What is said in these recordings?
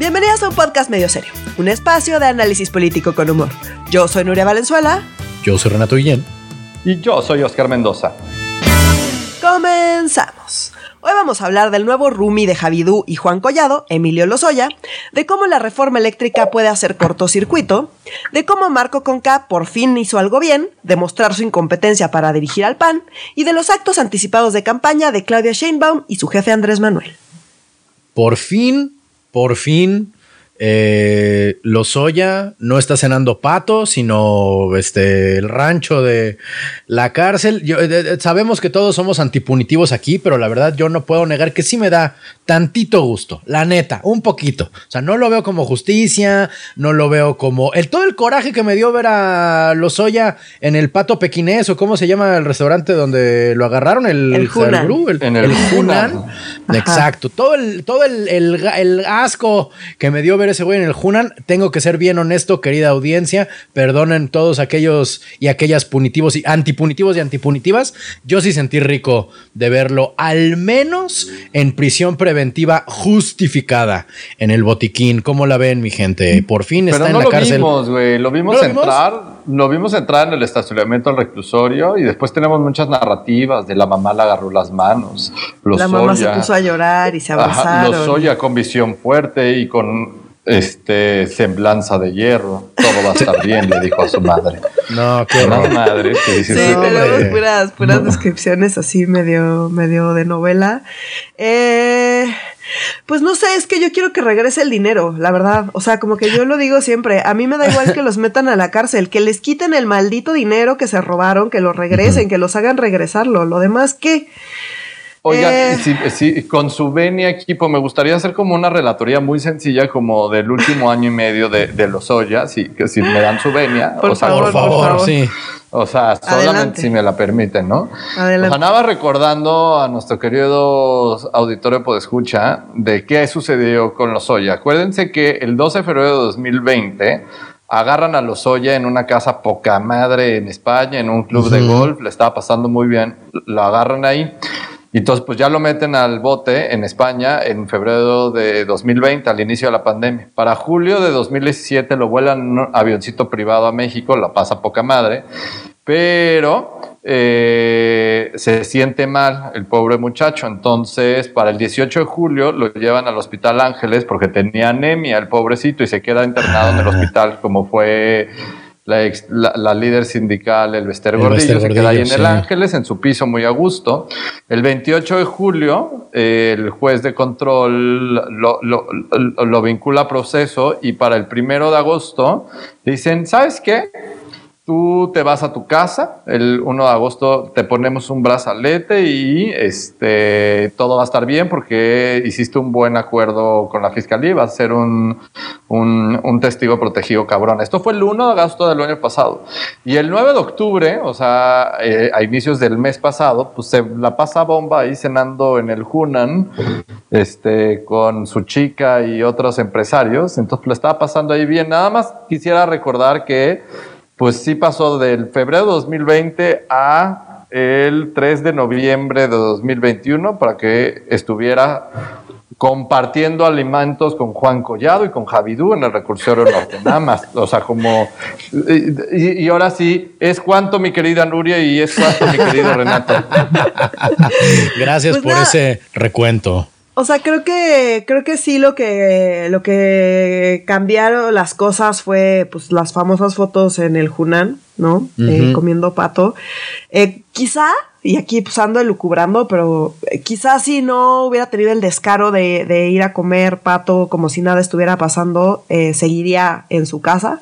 Bienvenidas a un podcast medio serio, un espacio de análisis político con humor. Yo soy Nuria Valenzuela. Yo soy Renato Guillén. Y yo soy Oscar Mendoza. Comenzamos. Hoy vamos a hablar del nuevo Rumi de Javidú y Juan Collado, Emilio Lozoya, de cómo la reforma eléctrica puede hacer cortocircuito, de cómo Marco Conca por fin hizo algo bien, de mostrar su incompetencia para dirigir al PAN, y de los actos anticipados de campaña de Claudia Sheinbaum y su jefe Andrés Manuel. Por fin por fin eh, Lozoya no está cenando pato, sino este, el rancho de la cárcel. Eh, eh, sabemos que todos somos antipunitivos aquí, pero la verdad yo no puedo negar que sí me da tantito gusto, la neta, un poquito. O sea, no lo veo como justicia, no lo veo como el todo el coraje que me dio ver a Lozoya en el pato pequinés o cómo se llama el restaurante donde lo agarraron, el, el el, en el, Hunan. Exacto, todo el todo el, el asco que me dio ver ese güey en el Hunan, tengo que ser bien honesto, querida audiencia, perdonen todos aquellos y aquellas punitivos y antipunitivos y antipunitivas. Yo sí sentí rico de verlo, al menos en prisión preventiva justificada en el botiquín. ¿Cómo la ven, mi gente? Por fin está en la lo cárcel. Vimos, güey. Lo vimos entrar, lo vimos entrar en el estacionamiento al reclusorio y después tenemos muchas narrativas de la mamá le agarró las manos. la mamá se puso a llorar y se abrazaron. Ajá, Lozoya con visión fuerte y con este, semblanza de hierro, todo va a estar bien, le dijo a su madre. No, qué madre. Que sí, tenemos puras, puras descripciones así medio, medio de novela. Eh, pues no sé, es que yo quiero que regrese el dinero, la verdad. O sea, como que yo lo digo siempre, a mí me da igual que los metan a la cárcel, que les quiten el maldito dinero que se robaron, que lo regresen, que los hagan regresarlo. Lo demás, ¿qué? Oiga, eh. con su venia equipo, me gustaría hacer como una relatoría muy sencilla, como del último año y medio de, de los Oya, si, que si me dan su venia. Por, favor, por favor, sí. O sea, solamente si me la permiten, ¿no? Adelante. andaba recordando a nuestro querido auditorio Podescucha de qué sucedió con los Oya. Acuérdense que el 12 de febrero de 2020 agarran a los Oya en una casa poca madre en España, en un club de golf, le estaba pasando muy bien, lo agarran ahí. Y entonces, pues ya lo meten al bote en España en febrero de 2020, al inicio de la pandemia. Para julio de 2017 lo vuelan en un avioncito privado a México, la pasa poca madre, pero eh, se siente mal el pobre muchacho. Entonces, para el 18 de julio lo llevan al Hospital Ángeles porque tenía anemia el pobrecito y se queda internado en el hospital como fue la, líder sindical, el Bester Gordillo, se queda ahí en el Ángeles, en su piso muy a gusto. El 28 de julio, el juez de control lo, lo, vincula a proceso y para el primero de agosto dicen, ¿sabes qué? Tú te vas a tu casa, el 1 de agosto te ponemos un brazalete y este, todo va a estar bien porque hiciste un buen acuerdo con la fiscalía y vas a ser un, un, testigo protegido cabrón. Esto fue el 1 de agosto del año pasado. Y el 9 de octubre, o sea, eh, a inicios del mes pasado, pues se la pasa bomba ahí cenando en el Hunan este, con su chica y otros empresarios. Entonces, lo estaba pasando ahí bien. Nada más quisiera recordar que pues sí pasó del febrero de 2020 a el 3 de noviembre de 2021 para que estuviera compartiendo alimentos con Juan Collado y con Javidú en el recursorio norte, nada más. O sea, como... Y, ahora sí, es cuanto mi querida Nuria y es cuanto mi querido Renato. Gracias pues por ese recuento. O sea, creo que, creo que sí lo que, lo que cambiaron las cosas fue pues las famosas fotos en el Hunan, ¿no? Eh, comiendo pato. Eh, quizá, y aquí pues ando elucubrando, pero eh, quizá si no hubiera tenido el descaro de, de, ir a comer pato como si nada estuviera pasando, seguiría en su casa.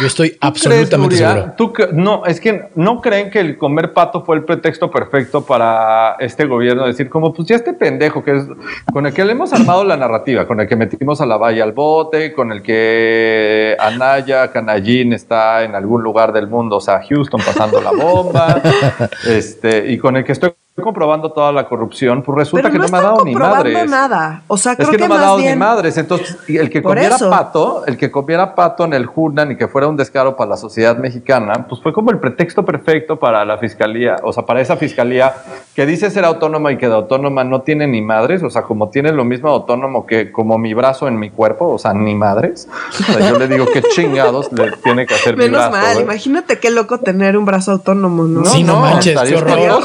Yo estoy absolutamente seguro. no, es que no creen que el comer pato fue el pretexto perfecto para este gobierno decir como pues ya este pendejo que es con el que le hemos armado la narrativa, con el que metimos a la valla al bote, con el que Anaya Canallín está en algún lugar del mundo, o sea, Houston pasando la bomba, este, y con el que estoy comprobando toda la corrupción, pues resulta que no me ha dado ni madres. nada. O sea, creo es que, no me ha dado ni madres. Entonces, el que comiera pato, el que comiera pato en el Hunan y que fuera un descaro para la sociedad mexicana, pues fue como el pretexto perfecto para la fiscalía, o sea, para esa fiscalía que dice ser autónoma y que de autónoma no tiene ni madres, o sea, como tiene lo mismo autónomo que como mi brazo en mi cuerpo, o sea, ni madres. O sea, yo le digo que chingados le tiene que hacer mi brazo. Menos mal, imagínate qué loco tener un brazo autónomo, ¿no? Sí, no, manches, qué horror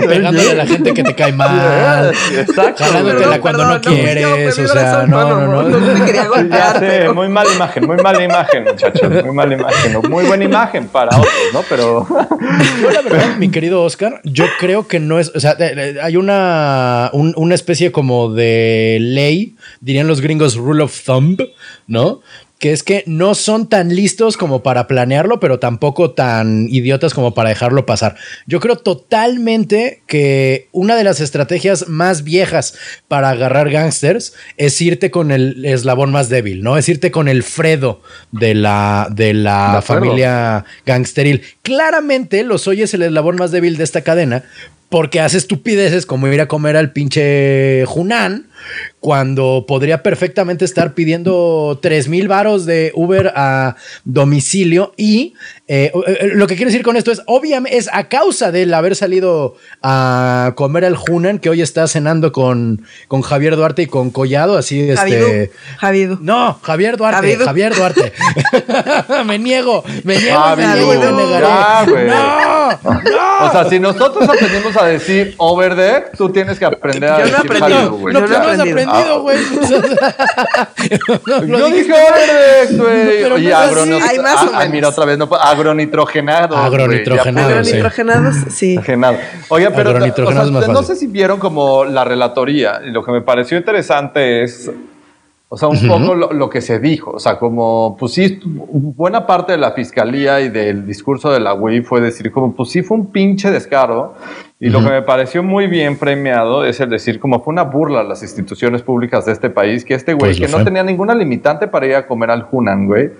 pegándole a la gente que te cae mal. Exacto. Jalándote cuando no, quieres. o sea, no, no, no. No quería golpearte. muy mala imagen, muy mala imagen, muchachos. Muy mala imagen. Muy buena imagen para otros, ¿no? Pero. Yo, la verdad, mi querido Oscar, yo creo que no es. O sea, hay una, una especie como de ley, dirían los gringos, rule of thumb, ¿no? Que es que no son tan listos como para planearlo, pero tampoco tan idiotas como para dejarlo pasar. Yo creo totalmente que una de las estrategias más viejas para agarrar gangsters es irte con el eslabón más débil, ¿no? Es irte con el Fredo de la, de la familia gangsteril. Claramente los oyes el eslabón más débil de esta cadena porque hace estupideces como ir a comer al pinche Junán cuando podría perfectamente estar pidiendo 3 mil varos de Uber a domicilio y eh, eh, lo que quiero decir con esto es, obviamente, es a causa de haber salido a comer al Hunan que hoy está cenando con, con Javier Duarte y con Collado, así este... Javier. No, Javier Duarte, Javier Duarte. me niego, me niego, me no, no. O sea, si nosotros aprendimos a decir over there, tú tienes que aprender a decir Javier, güey. No, no, aprendido, güey. Yo dije güey. Y agronitrogenado. Mira, otra vez, no agronitrogenado. Agronitrogenado. Agronitrogenados, sí. Oye, pero no sé si vieron como la relatoría. Lo que me pareció interesante es. O sea, un poco lo, que se dijo, o sea, como, pues sí, buena parte de la fiscalía y del discurso de la UIF fue decir, como, pues sí fue un pinche descaro. Y lo que me pareció muy bien premiado es el decir, como fue una burla a las instituciones públicas de este país, que este güey, pues que no tenía ninguna limitante para ir a comer al Hunan, güey,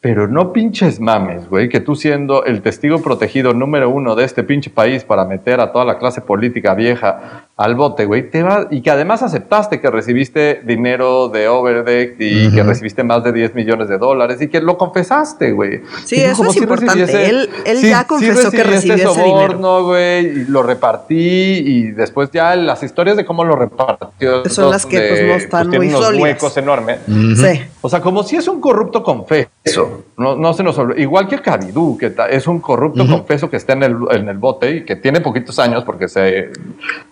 pero no pinches mames, güey, que tú siendo el testigo protegido número uno de este pinche país para meter a toda la clase política vieja al bote, güey, te va, y que además aceptaste que recibiste dinero de Overdeck y que recibiste más de 10 millones de dólares y que lo confesaste, güey. Sí, eso es importante. Él, él ya confesó que recibió ese dinero. güey, y lo repartí y después ya las historias de cómo lo repartió. Son las que pues, no están pues, muy unos huecos enormes. Sí. O sea, como si es un corrupto confeso. No, no se nos olvida. Igual que Cabidú, que es un corrupto confeso que está en el, en el bote y que tiene poquitos años porque se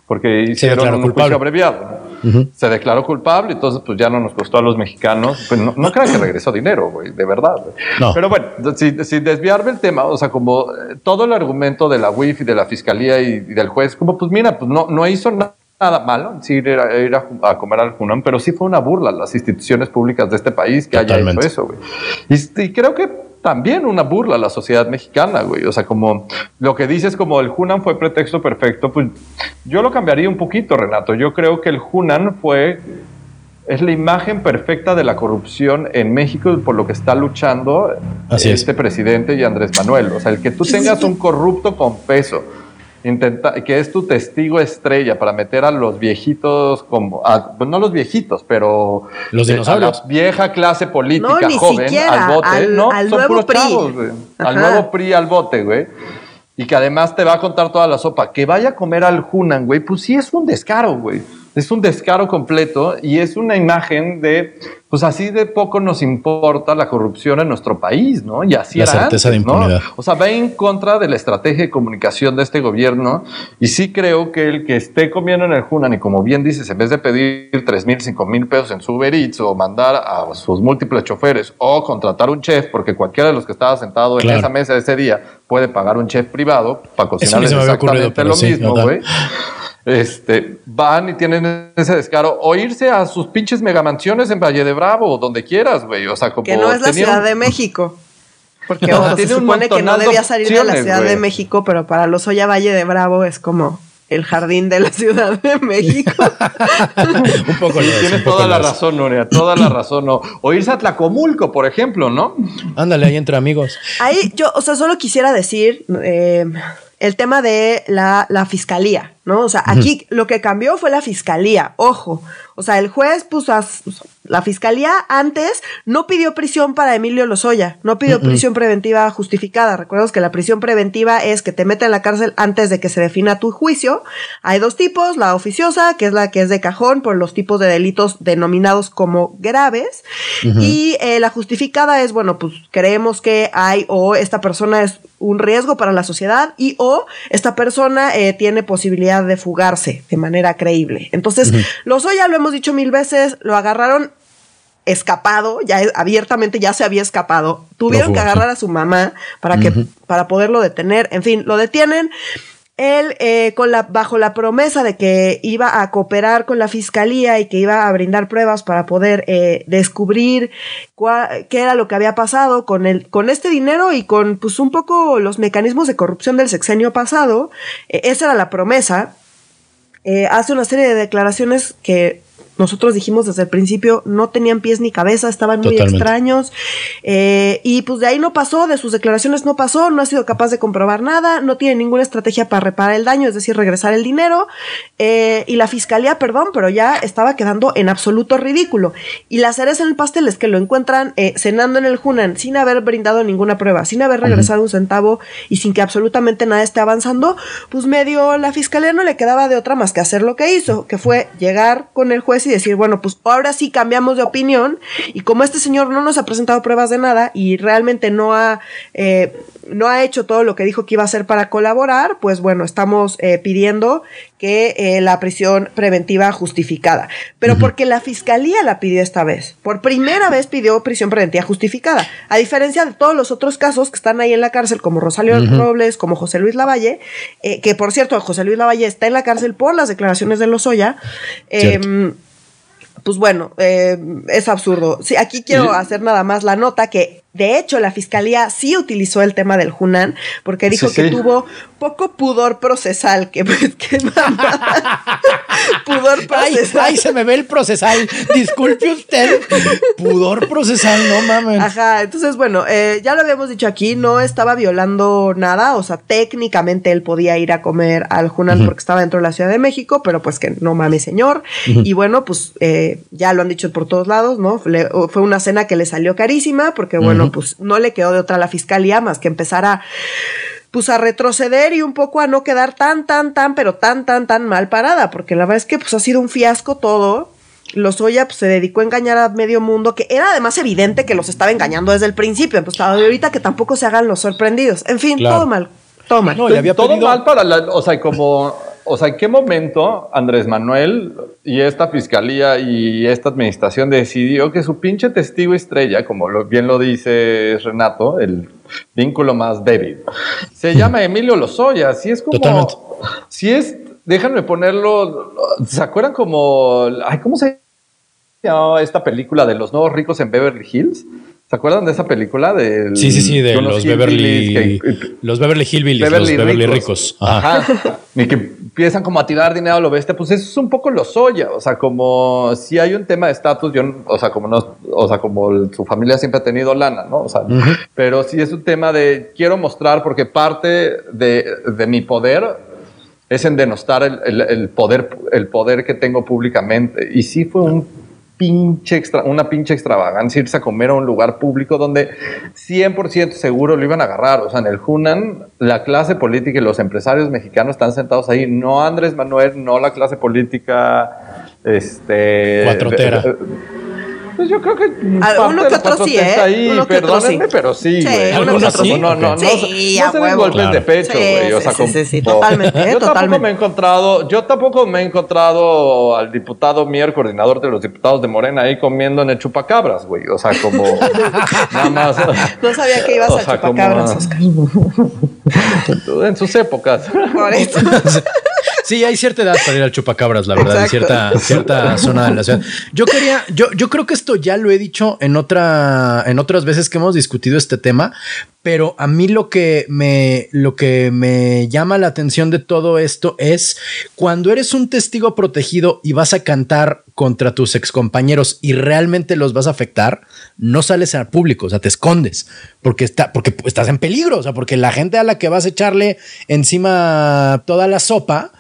porque hicieron un culpable. juicio abreviado. Se declaró culpable, entonces pues ya no nos costó a los mexicanos. Pues no, no crean que regresó dinero, güey, de verdad. Pero bueno, sin, desviarme el tema, o sea, como eh, todo el argumento de la UIF y de la fiscalía y, del juez, como pues mira, pues no, no hizo nada malo sí ir, a, comer al Junam, pero sí fue una burla a las instituciones públicas de este país que haya hecho eso, güey. y, creo que también una burla a la sociedad mexicana, güey. O sea, como lo que dices como el Hunan fue pretexto perfecto, pues yo lo cambiaría un poquito, Renato. Yo creo que el Hunan fue es la imagen perfecta de la corrupción en México por lo que está luchando este presidente y Andrés Manuel. O sea, el que tú tengas un corrupto con peso intenta, que es tu testigo estrella para meter a los viejitos como, pues no los viejitos, pero los dinosaurios. A la vieja clase política joven al bote, ¿no? Al Son nuevo PRI. Chavos, al nuevo PRI al bote, güey. Y que además te va a contar toda la sopa. Que vaya a comer al Hunan, güey, pues sí es un descaro, güey. Es un descaro completo y es una imagen de, pues así de poco nos importa la corrupción en nuestro país, ¿no? Y así la certeza de impunidad. O sea, va en contra de la estrategia de comunicación de este gobierno y sí creo que el que esté comiendo en el Junan y como bien dices, en vez de pedir 3 mil, 5 mil pesos en su Uber Eats o mandar a sus múltiples choferes o contratar un chef, porque cualquiera de los que estaba sentado en esa mesa ese día puede pagar un chef privado para cocinarles exactamente lo mismo, güey este, van y tienen ese descaro o irse a sus pinches megamansiones en Valle de Bravo o donde quieras, güey. O sea, como. Que no es la Ciudad de México. Porque se supone que no debía salir de la Ciudad de México, pero para los Oya Valle de Bravo es como el jardín de la Ciudad de México. un poco Tienes toda la razón, Nuria, toda la razón. No. O irse a Tlacomulco, por ejemplo, ¿no? Ándale, ahí entre amigos. Ahí yo, o sea, solo quisiera decir, eh, el tema de la, la fiscalía, ¿no? O sea, aquí lo que cambió fue la fiscalía, ojo. O sea, el juez puso a, la fiscalía antes no pidió prisión para Emilio Lozoya, no pidió prisión preventiva justificada. Recuerdos que la prisión preventiva es que te meten en la cárcel antes de que se defina tu juicio. Hay dos tipos, la oficiosa, que es la que es de cajón por los tipos de delitos denominados como graves, y eh, la justificada es, bueno, pues creemos que hay o esta persona es un riesgo para la sociedad y o esta persona eh, tiene posibilidad de fugarse de manera creíble. Entonces, los Lozoya, lo hemos dicho mil veces, lo agarraron escapado, ya abiertamente ya se había escapado. Tuvieron que agarrar a su mamá para que, para poderlo detener. En fin, lo detienen. Él, eh, con la, bajo la promesa de que iba a cooperar con la fiscalía y que iba a brindar pruebas para poder eh, descubrir qué era lo que había pasado con, el, con este dinero y con pues un poco los mecanismos de corrupción del sexenio pasado, eh, esa era la promesa. hace una serie de declaraciones que nosotros dijimos desde el principio, no tenían pies ni cabeza, estaban muy extraños. Eh, y pues de ahí no pasó, de sus declaraciones no pasó, no ha sido capaz de comprobar nada, no tiene ninguna estrategia para reparar el daño, es decir, regresar el dinero. Eh, y la fiscalía, perdón, pero ya estaba quedando en absoluto ridículo. Y la cereza en el pastel es que lo encuentran eh, cenando en el Hunan sin haber brindado ninguna prueba, sin haber regresado un centavo y sin que absolutamente nada esté avanzando, pues medio la fiscalía no le quedaba de otra más que hacer lo que hizo, que fue llegar con el juez y decir, bueno, pues ahora sí cambiamos de opinión y como este señor no nos ha presentado pruebas de nada y realmente no ha, eh, no ha hecho todo lo que dijo que iba a hacer para colaborar, pues bueno, estamos eh, pidiendo que eh, la prisión preventiva justificada. Pero porque la fiscalía la pidió esta vez. Por primera vez pidió prisión preventiva justificada. A diferencia de todos los otros casos que están ahí en la cárcel, como Rosario Robles, como José Luis Lavalle, que por cierto, José Luis Lavalle está en la cárcel por las declaraciones de Lozoya pues bueno, eh, es absurdo. Sí, aquí quiero hacer nada más la nota que de hecho, la fiscalía sí utilizó el tema del Hunan porque dijo que tuvo poco pudor procesal. Que, pues, pudor procesal. Ay, se me ve el procesal. Disculpe usted. Pudor procesal, no mames. Ajá, entonces, bueno, eh, ya lo habíamos dicho aquí, no estaba violando nada. O sea, técnicamente él podía ir a comer al Hunan porque estaba dentro de la Ciudad de México, pero pues que no mames, señor. Y bueno, pues eh, ya lo han dicho por todos lados, ¿no? fue una cena que le salió carísima porque, bueno, pues no le quedó de otra a la fiscalía más que empezar a pues a retroceder y un poco a no quedar tan, tan, tan, pero tan, tan, tan mal parada, porque la verdad es que pues ha sido un fiasco todo. Lozoya pues, se dedicó a engañar a medio mundo, que era además evidente que los estaba engañando desde el principio, pues ahorita que tampoco se hagan los sorprendidos. En fin, todo mal, todo mal. todo mal para la, o sea, como o sea, ¿en qué momento Andrés Manuel y esta fiscalía y esta administración decidió que su pinche testigo estrella, como bien lo dice Renato, el vínculo más débil, se llama Emilio Lozoya? Si es como. Si es. Déjenme ponerlo. ¿Se acuerdan como. Ay, ¿cómo se llama esta película de los nuevos ricos en Beverly Hills? ¿Se acuerdan de esa película? De sí, sí, sí, de los Beverly, los Beverly Hillbillies, los Beverly ricos. Ajá. y que empiezan como a tirar dinero a lo bestia. Pues eso es un poco lo soya. O sea, como si hay un tema de estatus, yo, o sea, como no, o sea, como su familia siempre ha tenido lana, ¿no? O sea, pero sí es un tema de quiero mostrar porque parte de, de mi poder es en denostar el, el, poder, el poder que tengo públicamente. Y sí fue un pinche extra, una pinche extravagancia irse a comer a un lugar público donde 100% seguro lo iban a agarrar. O sea, en el Hunan, la clase política y los empresarios mexicanos están sentados ahí. No Andrés Manuel, no la clase política. Este. Cuatrotera. Pues yo creo que. Uno que otro sí, ¿eh? Ahí, uno que otro sí. pero sí, güey. ¿Algunos sí? No, no, no. Sí, no, no se den golpes de pecho, güey. o sea, sí, sí, sí, totalmente. Yo tampoco me he encontrado, yo tampoco me he encontrado al diputado Mier, coordinador de los diputados de Morena, ahí comiendo en el chupacabras, güey. O sea, como. nada más. No sabía que ibas a chupacabras, Oscar. en sus épocas. Por eso. Sí, hay cierta edad para ir al chupacabras, la verdad, en cierta, cierta zona de la ciudad. Yo quería, yo, yo creo que esto ya lo he dicho en otra, en otras veces que hemos discutido este tema, pero a mí lo que me, lo que me llama la atención de todo esto es cuando eres un testigo protegido y vas a cantar contra tus excompañeros y realmente los vas a afectar, no sales al público, o sea, te escondes porque está, porque estás en peligro, o sea, porque la gente a la que vas a echarle encima toda la sopa,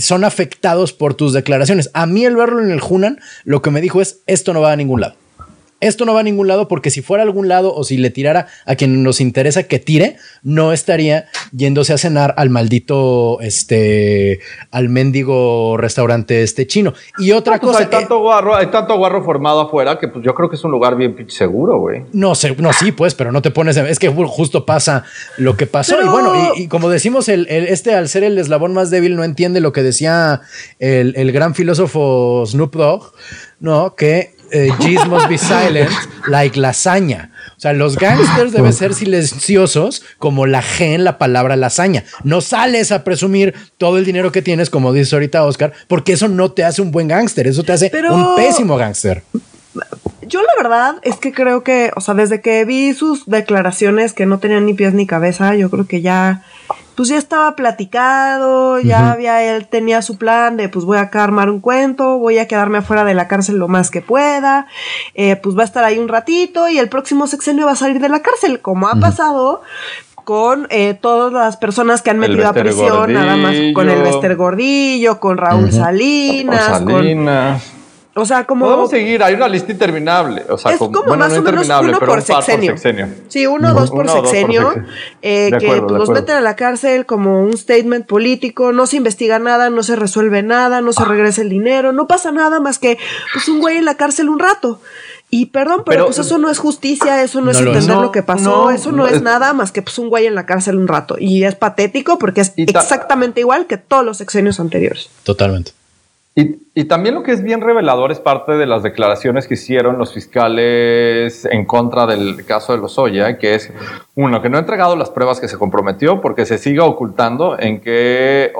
son afectados por tus declaraciones. A mí el verlo en el Hunan, lo que me dijo es, esto no va a ningún lado. Esto no va a ningún lado porque si fuera a algún lado o si le tirara a quien nos interesa que tire, no estaría yéndose a cenar al maldito, este, al mendigo restaurante este chino. Y otra pues cosa. Hay tanto, guarro, hay tanto guarro formado afuera que pues yo creo que es un lugar bien seguro, güey. No sé, no, sí, pues, pero no te pones. Es que justo pasa lo que pasó. Y bueno, y, como decimos, el, este al ser el eslabón más débil no entiende lo que decía el, el gran filósofo Snoop Dogg, ¿no? Que eh, must be silent, like lasaña. O sea, los gangsters deben ser silenciosos como la G en la palabra lasaña. No sales a presumir todo el dinero que tienes, como dice ahorita Oscar, porque eso no te hace un buen gángster, eso te hace un pésimo gángster. Yo la verdad es que creo que, o sea, desde que vi sus declaraciones que no tenían ni pies ni cabeza, yo creo que ya pues ya estaba platicado, ya había, él tenía su plan de pues voy a armar un cuento, voy a quedarme afuera de la cárcel lo más que pueda, eh, pues va a estar ahí un ratito y el próximo sexenio va a salir de la cárcel, como ha pasado con eh, todas las personas que han metido a prisión, nada más con el Bester Gordillo, con Raúl Salinas, Salinas. Con, o sea, como. Podemos seguir, hay una lista interminable. O sea, es como, más o menos uno por sexenio. Sí, uno o dos por sexenio. Eh, que pues, los meten a la cárcel como un statement político. No se investiga nada, no se resuelve nada, no se regresa el dinero, no pasa nada más que pues un güey en la cárcel un rato. Y perdón, pero, pues eso no es justicia, eso no, es entender lo que pasó, eso no, es, nada más que pues un güey en la cárcel un rato. Y es patético porque es exactamente igual que todos los sexenios anteriores. Totalmente. Y, y, también lo que es bien revelador es parte de las declaraciones que hicieron los fiscales en contra del caso de Lozoya, que es, uno, que no ha entregado las pruebas que se comprometió porque se sigue ocultando en que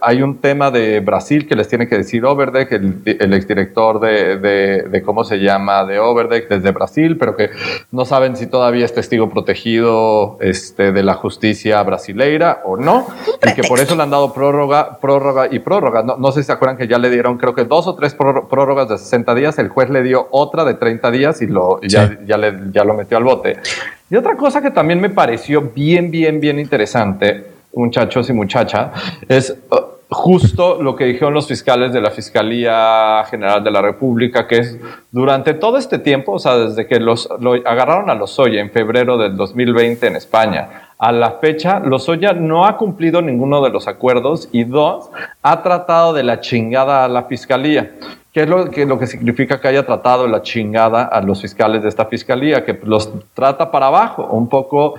hay un tema de Brasil que les tiene que decir Overdeck, el, el exdirector de, de, de, cómo se llama, de Overdeck desde Brasil, pero que no saben si todavía es testigo protegido este, de la justicia brasileira o no, y que por eso le han dado prórroga, prórroga y prórroga. No, no sé si se acuerdan que ya le dieron, creo que dos o tres prórrogas de 60 días, el juez le dio otra de 30 días y lo, ya, ya, le, ya lo metió al bote. Y otra cosa que también me pareció bien, bien, bien interesante, muchachos y muchacha, es uh, justo lo que dijeron los fiscales de la Fiscalía General de la República, que es durante todo este tiempo, o sea, desde que los lo agarraron a los Lozoya en febrero del 2020 en España, a la fecha, Lozoya no ha cumplido ninguno de los acuerdos y dos, ha tratado de la chingada a la Fiscalía. ¿Qué es lo que, lo que significa que haya tratado la chingada a los fiscales de esta fiscalía? Que los trata para abajo, un poco,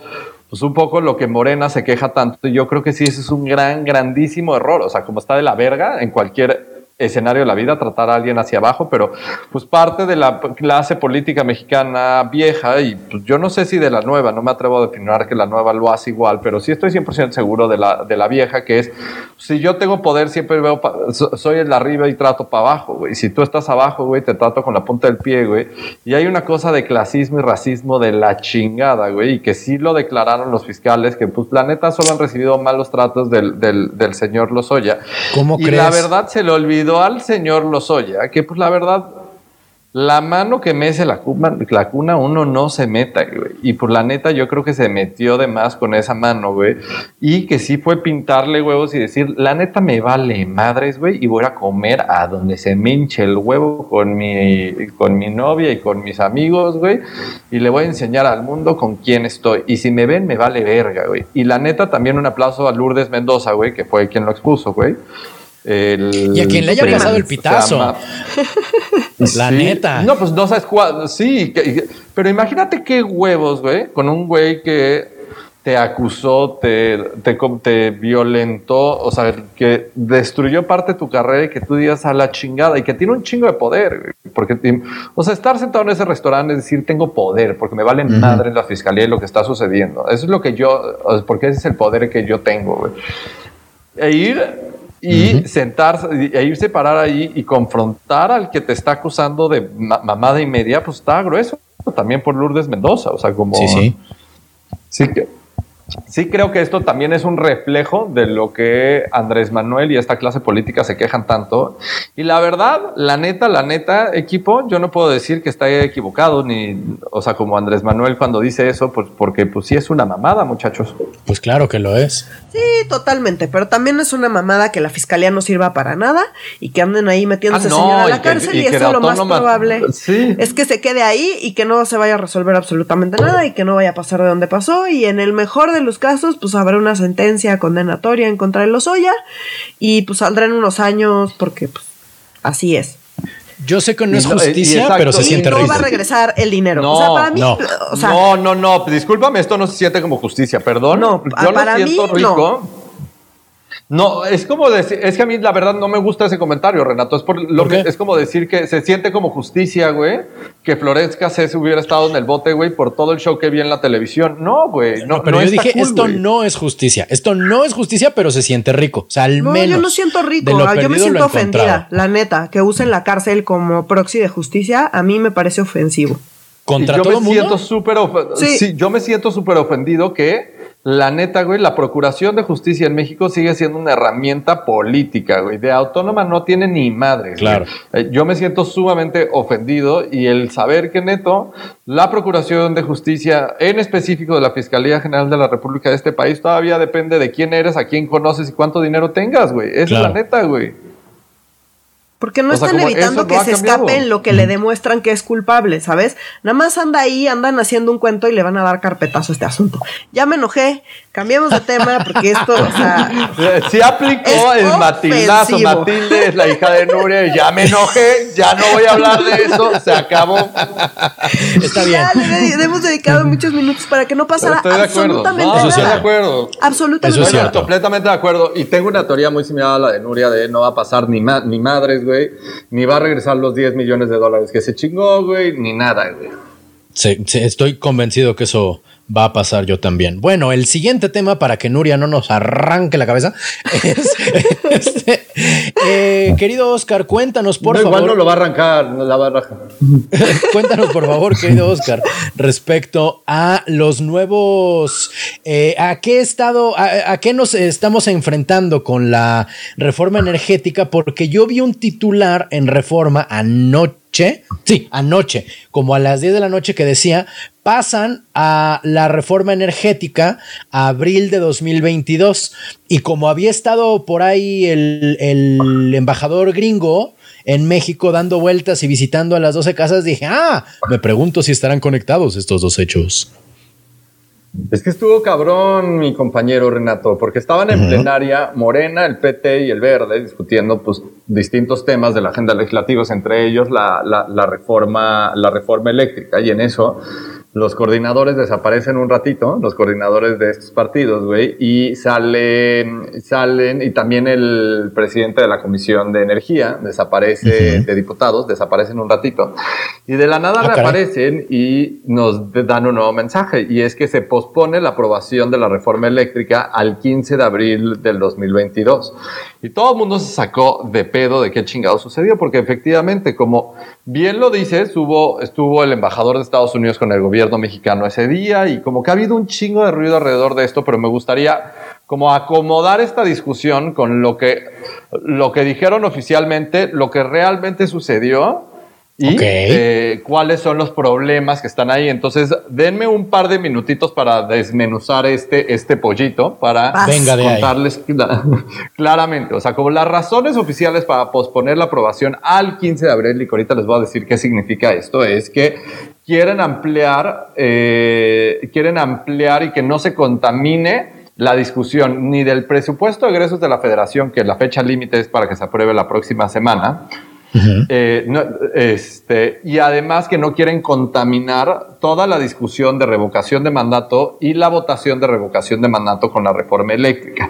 pues un poco lo que Morena se queja tanto. Yo creo que sí, ese es un gran, grandísimo error. O sea, como está de la verga en cualquier escenario de la vida, tratar a alguien hacia abajo, pero pues parte de la clase política mexicana vieja, y pues yo no sé si de la nueva, no me atrevo a definir que la nueva lo hace igual, pero sí estoy 100% seguro de la, de la vieja, que es, si yo tengo poder, siempre veo, soy el de arriba y trato para abajo, güey. Si tú estás abajo, güey, te trato con la punta del pie, güey. Y hay una cosa de clasismo y racismo de la chingada, güey, y que sí lo declararon los fiscales, que pues la neta solo han recibido malos tratos del, del, del señor Lozoya. ¿Cómo y la verdad se le olvidó al señor Lozoya que, pues la verdad, la mano que mece la cuna, la cuna uno no se meta. Y por la neta, yo creo que se metió de más con esa mano, güey. Y que sí fue pintarle huevos y decir, la neta me vale madres, güey. Y voy a comer a donde se me hinche el huevo con mi, con mi novia y con mis amigos, güey. Y le voy a enseñar al mundo con quién estoy. Y si me ven, me vale verga, güey. Y la neta, también un aplauso a Lourdes Mendoza, güey, que fue quien lo expuso, güey y a quien le haya pasado el pitazo. La neta. No, pues no sabes cuál. Sí, pero imagínate qué huevos, güey, con un güey que te acusó, te, te, violentó, o sea, que destruyó parte de tu carrera y que tú digas a la chingada y que tiene un chingo de poder. Porque, o sea, estar sentado en ese restaurante es decir, tengo poder, porque me vale madre la fiscalía y lo que está sucediendo. Eso es lo que yo, porque ese es el poder que yo tengo, güey. e ir y sentarse e irse parar ahí y confrontar al que te está acusando de mamada y media, pues está grueso. También por Lourdes Mendoza, o sea, como. Sí, sí. Sí, que Sí creo que esto también es un reflejo de lo que Andrés Manuel y esta clase política se quejan tanto. Y la verdad, la neta, la neta, equipo, yo no puedo decir que está equivocado, ni, o sea, como Andrés Manuel cuando dice eso, pues porque pues sí es una mamada, muchachos. Pues claro que lo es. Sí, totalmente, pero también es una mamada que la fiscalía no sirva para nada y que anden ahí metiéndose ah, a la cárcel y, eso lo más probable es que se quede ahí y que no se vaya a resolver absolutamente nada y que no vaya a pasar de donde pasó y en el mejor de los casos, pues habrá una sentencia condenatoria en contra de Lozoya y pues saldrá en unos años porque pues, así es. Yo sé que no es justicia, pero se siente rico. No va a regresar el dinero. No, o sea, para mí, no. no, no, no, discúlpame, esto no se siente como justicia, perdón. No, yo para lo siento rico. No, es como decir, es que a mí la verdad no me gusta ese comentario, Renato. Es por lo que es como decir que se siente como justicia, güey, que Florence Cassés hubiera estado en el bote, güey, por todo el show que vi en la televisión. No, güey. No, pero yo dije, esto no es justicia. Esto no es justicia, pero se siente rico. O sea, al no, menos. Yo no siento rico. Ah, yo me siento ofendida, la neta. Que usen la cárcel como proxy de justicia, a mí me parece ofensivo. ¿Contra yo me siento súper sí. yo me siento súper ofendido que la neta, güey, la Procuración de Justicia en México sigue siendo una herramienta política, güey. De autónoma no tiene ni madre. Claro. Eh, yo me siento sumamente ofendido y el saber que neto, la Procuración de Justicia, en específico de la Fiscalía General de la República de este país, todavía depende de quién eres, a quién conoces y cuánto dinero tengas, güey. Esa es la neta, güey. Porque no están evitando que se escape en lo que le demuestran que es culpable, ¿sabes? Nada más anda ahí, andan haciendo un cuento y le van a dar carpetazo a este asunto. Ya me enojé, cambiemos de tema porque esto, o sea. Sí aplicó el Matildazo. Matilde es la hija de Nuria y ya me enojé, ya no voy a hablar de eso, se acabó. Está bien. Ya le, hemos dedicado muchos minutos para que no pasara absolutamente nada. Estoy de acuerdo. Absolutamente eso es completamente de acuerdo. Y tengo una teoría muy similar a la de Nuria de no va a pasar ni, ni madres, ni va a regresar los 10 millones de dólares que se chingó, güey, ni nada, güey. Sí, estoy convencido que eso va a pasar yo también. Bueno, el siguiente tema para que Nuria no nos arranque la cabeza es, este, eh, querido Oscar, cuéntanos por favor. Igual no lo va a arrancar, la va a arrancar. cuéntanos por favor, querido Oscar, respecto a los nuevos, eh, a qué estado, a, a qué nos estamos enfrentando con la reforma energética, porque yo vi un titular en reforma anoche sí, anoche, como a las 10 de la noche que decía, pasan a la reforma energética a abril de 2022. Y como había estado por ahí el, el embajador gringo, en México dando vueltas y visitando a las 12 casas, dije, ah, me pregunto si estarán conectados estos dos hechos. Es que estuvo cabrón mi compañero Renato, porque estaban en plenaria Morena, el PT y el Verde discutiendo pues distintos temas de la agenda legislativa, entre ellos la, la, la reforma, la reforma eléctrica, y en eso los coordinadores desaparecen un ratito, los coordinadores de estos partidos, güey, y salen, salen, y también el presidente de la Comisión de Energía desaparece, de diputados, desaparecen un ratito, y de la nada ah, reaparecen y nos dan un nuevo mensaje, y es que se pospone la aprobación de la reforma eléctrica al 15 de abril del 2022. Y todo el mundo se sacó de pedo de qué chingado sucedió, porque efectivamente, como bien lo dices, estuvo, estuvo el embajador de Estados Unidos con el gobierno, mexicano ese día y como que ha habido un chingo de ruido alrededor de esto, pero me gustaría como acomodar esta discusión con lo que, lo que dijeron oficialmente, lo que realmente sucedió y eh, cuáles son los problemas que están ahí. Entonces, denme un par de minutitos para desmenuzar este, este pollito, para contarles claramente. O sea, como las razones oficiales para posponer la aprobación al 15 de abril, y ahorita les voy a decir qué significa esto, es que quieren ampliar, eh, quieren ampliar y que no se contamine la discusión ni del presupuesto de egresos de la federación, que la fecha límite es para que se apruebe la próxima semana, eh, este, y además que no quieren contaminar toda la discusión de revocación de mandato y la votación de revocación de mandato con la reforma eléctrica.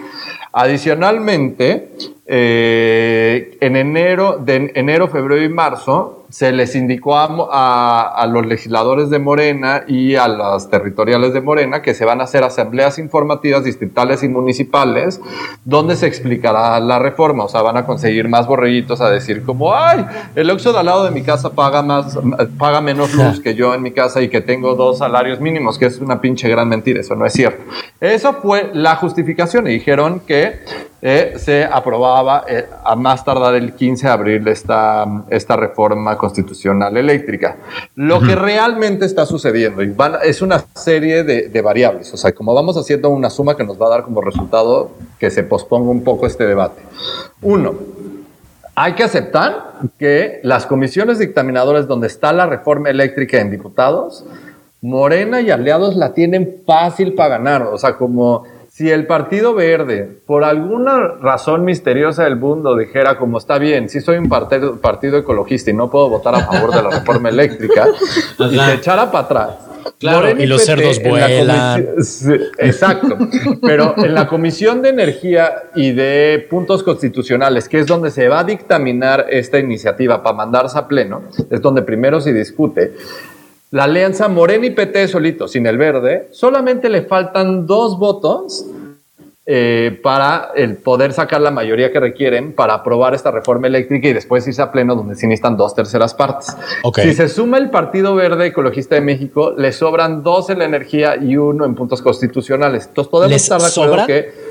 Adicionalmente, eh, en enero, de enero, febrero y marzo, se les indicó a, los legisladores de Morena y a las territoriales de Morena que se van a hacer asambleas informativas distritales y municipales donde se explicará la reforma. O sea, van a conseguir más borreguitos a decir como, ay, el Oxxo de al lado de mi casa paga, más, paga menos luz que yo en mi casa y que tengo dos salarios mínimos, que es una pinche gran mentira. Eso no es cierto. Eso fue la justificación y dijeron que eh, se aprobaba eh, a más tardar el 15 de abril esta, esta reforma constitucional eléctrica. Lo que realmente está sucediendo y es una serie de, de, variables, o sea, como vamos haciendo una suma que nos va a dar como resultado que se posponga un poco este debate. Uno, hay que aceptar que las comisiones dictaminadoras donde está la reforma eléctrica en diputados, Morena y aliados la tienen fácil para ganar, o sea, como si el Partido Verde, por alguna razón misteriosa del mundo, dijera como está bien, si soy un partido, partido ecologista y no puedo votar a favor de la reforma eléctrica, y se echara para atrás. Claro, y los cerdos vuelan. Exacto. Pero en la Comisión de Energía y de Puntos Constitucionales, que es donde se va a dictaminar esta iniciativa para mandarse a pleno, es donde primero se discute la alianza Morena y PT solito, sin el verde, solamente le faltan dos votos eh, para el poder sacar la mayoría que requieren para aprobar esta reforma eléctrica y después irse a pleno donde se necesitan dos terceras partes. Si se suma el Partido Verde Ecologista de México, le sobran dos en la energía y uno en puntos constitucionales. Entonces podemos estar de acuerdo que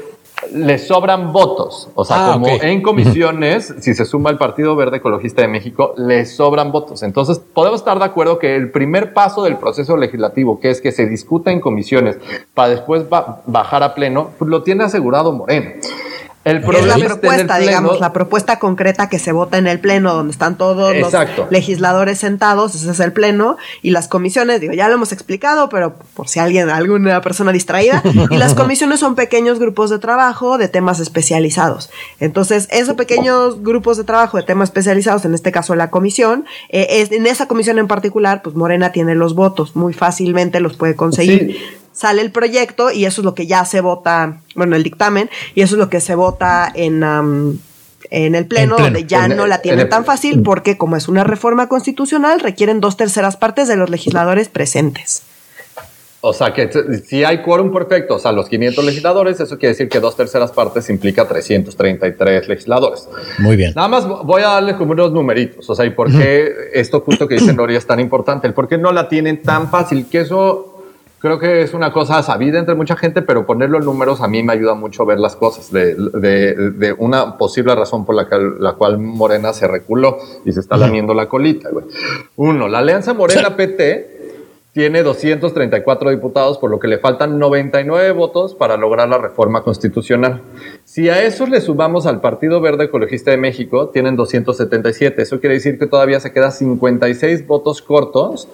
le sobran votos. O sea, ah, como en comisiones, si se suma el Partido Verde Ecologista de México, le sobran votos. Entonces, podemos estar de acuerdo que el primer paso del proceso legislativo, que es que se discuta en comisiones para después bajar a pleno, pues lo tiene asegurado Moreno. El es la propuesta, digamos, la propuesta concreta que se vota en el pleno, donde están todos los legisladores sentados, ese es el pleno, y las comisiones, digo, ya lo hemos explicado, pero por si alguien, alguna persona distraída, y las comisiones son pequeños grupos de trabajo de temas especializados. Entonces, esos pequeños grupos de trabajo de temas especializados, en este caso la comisión, eh, es, en esa comisión en particular, pues Morena tiene los votos, muy fácilmente los puede conseguir sale el proyecto y eso es lo que ya se vota, bueno, el dictamen, y eso es lo que se vota en, en el pleno, donde ya no la tienen tan fácil porque como es una reforma constitucional, requieren dos terceras partes de los legisladores presentes. O sea que si hay quórum perfecto, o sea, los 500 legisladores, eso quiere decir que dos terceras partes implica 333 legisladores. Muy bien. Nada más voy a darle como unos numeritos, o sea, y por qué esto justo que dice Noria es tan importante, el por qué no la tienen tan fácil, que eso creo que es una cosa sabida entre mucha gente, pero ponerlo en números a mí me ayuda mucho a ver las cosas, de, de, una posible razón por la, la, cual Morena se reculó y se está lamiendo la colita. Uno, la alianza Morena-PT tiene 234 diputados, por lo que le faltan 99 votos para lograr la reforma constitucional. Si a eso le sumamos al Partido Verde Ecologista de México, tienen 277. Eso quiere decir que todavía se quedan 56 votos cortos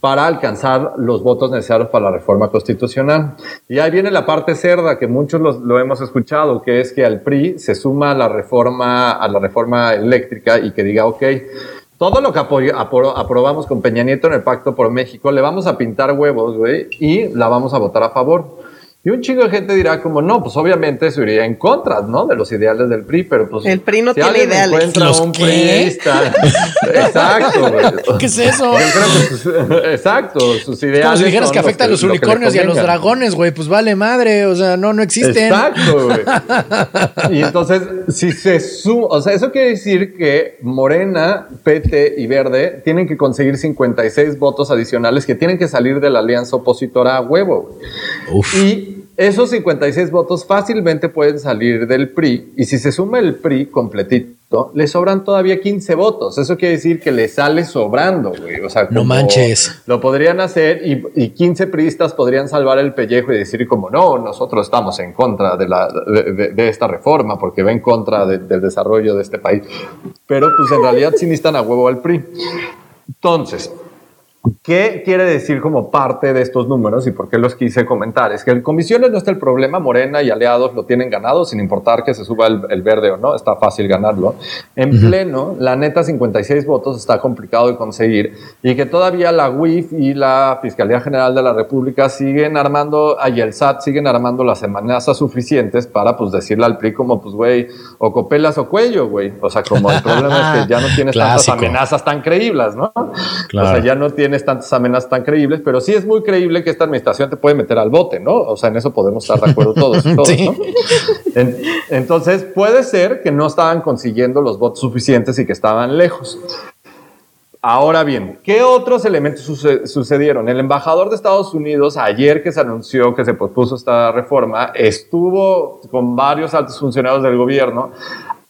para alcanzar los votos necesarios para la reforma constitucional. Y ahí viene la parte cerda que muchos lo hemos escuchado, que es que al PRI se suma a la reforma, a la reforma eléctrica y que diga, ok, todo lo que aprobamos con Peña Nieto en el Pacto por México, le vamos a pintar huevos, güey, y la vamos a votar a favor. Y un chingo de gente dirá como, no, pues obviamente se iría en contra, ¿no? De los ideales del PRI, pero pues... El PRI no tiene ideales. ¿Los un qué? exacto, güey. ¿Qué es eso? exacto, sus ideales Como si dijeras que afecta a los unicornios y a los dragones, güey, pues vale madre, o sea, no, no existen. Exacto, güey. y entonces, si se suma, o sea, eso quiere decir que Morena, PT y Verde tienen que conseguir 56 votos adicionales que tienen que salir de la alianza opositora a huevo. Uf. Y esos 56 votos fácilmente pueden salir del PRI y si se suma el PRI completito, le sobran todavía 15 votos. Eso quiere decir que le sale sobrando, güey. O sea, no manches. Lo podrían hacer y, 15 priistas podrían salvar el pellejo y decir como no, nosotros estamos en contra de, la, de, esta reforma porque va en contra del desarrollo de este país. Pero pues en realidad sí necesitan a huevo al PRI. Entonces, ¿Qué quiere decir como parte de estos números y por qué los quise comentar? Es que el comisiones no está el problema, Morena y aliados lo tienen ganado sin importar que se suba el, verde o no, está fácil ganarlo. En pleno, la neta 56 votos está complicado de conseguir y que todavía la UIF y la Fiscalía General de la República siguen armando, y el SAT siguen armando las amenazas suficientes para pues decirle al PRI como pues güey, o copelas o cuello, güey. O sea, como el problema es que ya no tienes tantas amenazas tan creíbles, ¿no? Claro. O sea, ya no tienes tantas amenazas tan creíbles, pero sí es muy creíble que esta administración te puede meter al bote, ¿no? O sea, en eso podemos estar de acuerdo todos. ¿no? entonces, puede ser que no estaban consiguiendo los votos suficientes y que estaban lejos. Ahora bien, ¿qué otros elementos sucedieron? El embajador de Estados Unidos, ayer que se anunció que se pospuso esta reforma, estuvo con varios altos funcionarios del gobierno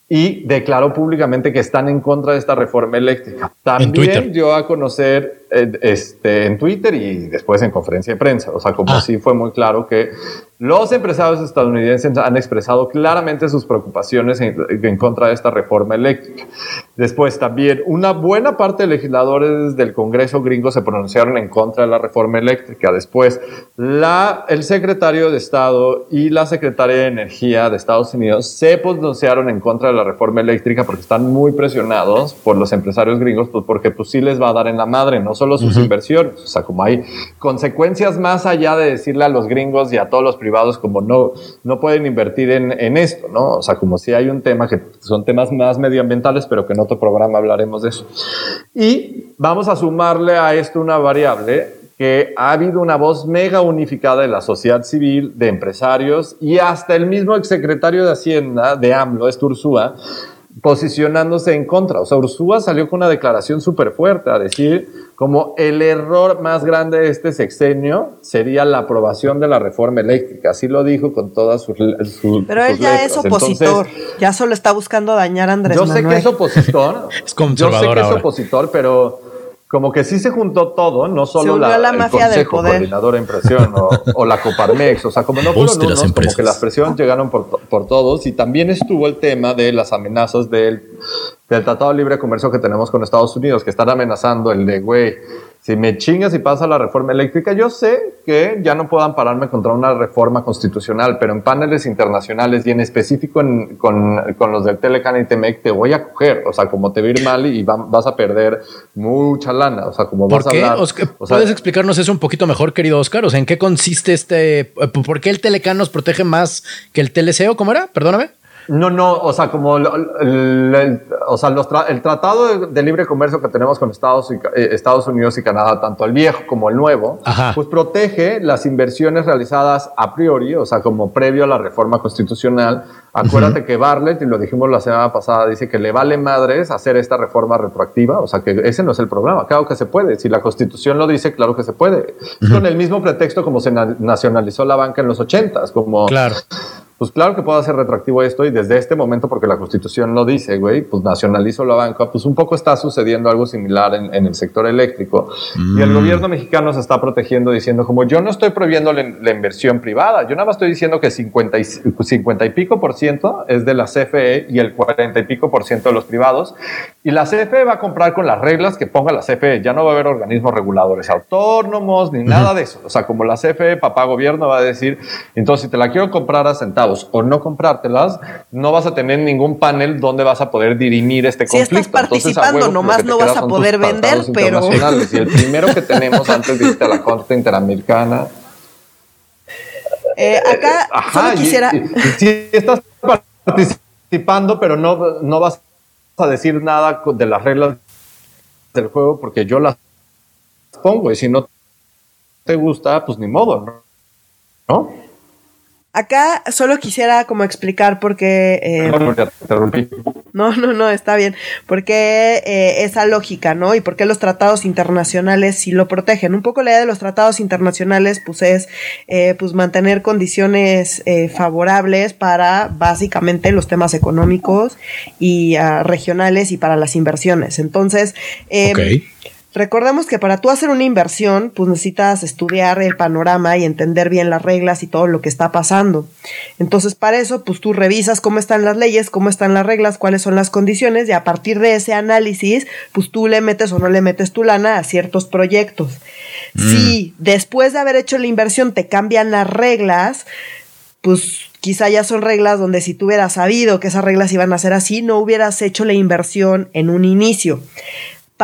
y declaró públicamente que están en contra de esta reforma eléctrica. También dio a conocer este, en Twitter y después en conferencia de prensa. O sea, como ah. si fue muy claro que los empresarios estadounidenses han expresado claramente sus preocupaciones en, contra de esta reforma eléctrica. Después también una buena parte de legisladores del Congreso gringo se pronunciaron en contra de la reforma eléctrica. Después la, el secretario de Estado y la secretaria de Energía de Estados Unidos se pronunciaron en contra de la reforma eléctrica porque están muy presionados por los empresarios gringos, pues porque pues sí les va a dar en la madre, no solo sus inversiones, o sea, como hay consecuencias más allá de decirle a los gringos y a todos los privados como no, no pueden invertir en, en esto, ¿no? O sea, como si hay un tema que son temas más medioambientales, pero que en otro programa hablaremos de eso. Y vamos a sumarle a esto una variable que ha habido una voz mega unificada de la sociedad civil, de empresarios y hasta el mismo exsecretario de Hacienda de AMLO, Ursúa, posicionándose en contra. O sea, Ursúa salió con una declaración súper fuerte a decir como el error más grande de este sexenio sería la aprobación de la reforma eléctrica. Así lo dijo con todas sus, Pero él ya es opositor, ya solo está buscando dañar a Andrés Yo sé que es opositor. es conservador Yo sé que es opositor, pero como que sí se juntó todo, no solo la, el Consejo Coordinador de Impresión o, la Coparmex, o sea, como no fueron unos, como que las presiones llegaron por, por, todos y también estuvo el tema de las amenazas del, del Tratado de Libre Comercio que tenemos con Estados Unidos, que están amenazando el de, güey, si me chingas y pasa la reforma eléctrica, yo sé que ya no puedan pararme contra una reforma constitucional, pero en paneles internacionales y en específico con, con, los del Telecan y Temec te voy a coger, o sea, como te va a ir mal y vas a perder mucha lana, o sea, como vas a hablar. ¿Puedes explicarnos eso un poquito mejor, querido Oscar? O sea, ¿en qué consiste este, por qué el Telecan nos protege más que el TLCO? ¿Cómo era? Perdóname. No, no, o sea, como el, o sea, el tratado de, libre comercio que tenemos con Estados, y, eh, Estados Unidos y Canadá, tanto el viejo como el nuevo, pues protege las inversiones realizadas a priori, o sea, como previo a la reforma constitucional. Acuérdate que Bartlett, y lo dijimos la semana pasada, dice que le vale madres hacer esta reforma retroactiva, o sea, que ese no es el problema, claro que se puede, si la constitución lo dice, claro que se puede. Con el mismo pretexto como se nacionalizó la banca en los ochentas, como... Claro pues claro que puedo hacer retroactivo esto y desde este momento, porque la constitución lo dice, güey, pues nacionalizo la banca, pues un poco está sucediendo algo similar en, el sector eléctrico. Y el mm. gobierno mexicano se está protegiendo diciendo, como yo no estoy prohibiendo la, inversión privada, yo nada más estoy diciendo que 50 y, 50 y pico por ciento es de la CFE y el 40 y pico por ciento de los privados. Y la CFE va a comprar con las reglas que ponga la CFE, ya no va a haber organismos reguladores autónomos ni nada de eso. O sea, como la CFE, papá gobierno va a decir, entonces si te la quiero comprar a centavos, o no comprártelas, no vas a tener ningún panel donde vas a poder dirimir este conflicto. Si estás participando, nomás no vas a poder vender, pero... Y el primero que tenemos antes de irte a la Corte Interamericana... Eh, acá solo quisiera... Si estás participando, pero no, no vas a decir nada de las reglas del juego porque yo las pongo y si no te gusta, pues ni modo, ¿no? Acá solo quisiera como explicar por qué... Eh, no, no, no, está bien. Por qué eh, esa lógica, ¿no? Y por qué los tratados internacionales sí lo protegen. Un poco la idea de los tratados internacionales, pues es eh, pues mantener condiciones favorables para básicamente los temas económicos y uh, regionales y para las inversiones. Entonces, Recordemos que para tú hacer una inversión, pues necesitas estudiar el panorama y entender bien las reglas y todo lo que está pasando. Entonces, para eso, pues tú revisas cómo están las leyes, cómo están las reglas, cuáles son las condiciones y a partir de ese análisis, pues tú le metes o no le metes tu lana a ciertos proyectos. Mm. Si después de haber hecho la inversión te cambian las reglas, pues quizá ya son reglas donde si tú hubieras sabido que esas reglas iban a ser así, no hubieras hecho la inversión en un inicio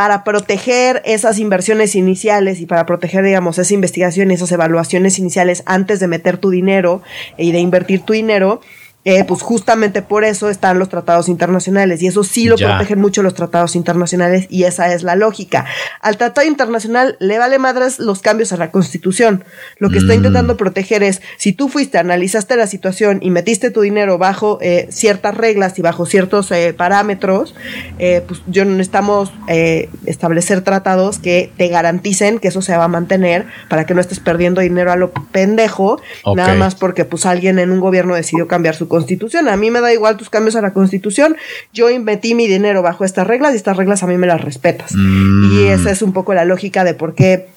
para proteger esas inversiones iniciales y para proteger, digamos, esa investigación y esas evaluaciones iniciales antes de meter tu dinero y de invertir tu dinero, eh, pues justamente por eso están los tratados internacionales y eso sí lo protegen mucho los tratados internacionales y esa es la lógica. Al tratado internacional le vale madres los cambios a la constitución. Lo que está mm. intentando proteger es si tú fuiste, analizaste la situación y metiste tu dinero bajo eh, ciertas reglas y bajo ciertos eh, parámetros, pues yo necesitamos establecer tratados que te garanticen que eso se va a mantener para que no estés perdiendo dinero a lo pendejo, nada más porque pues alguien en un gobierno decidió cambiar su constitución. A mí me da igual tus cambios a la constitución. Yo invertí mi dinero bajo estas reglas y estas reglas a mí me las respetas. Mm. Y esa es un poco la lógica de por qué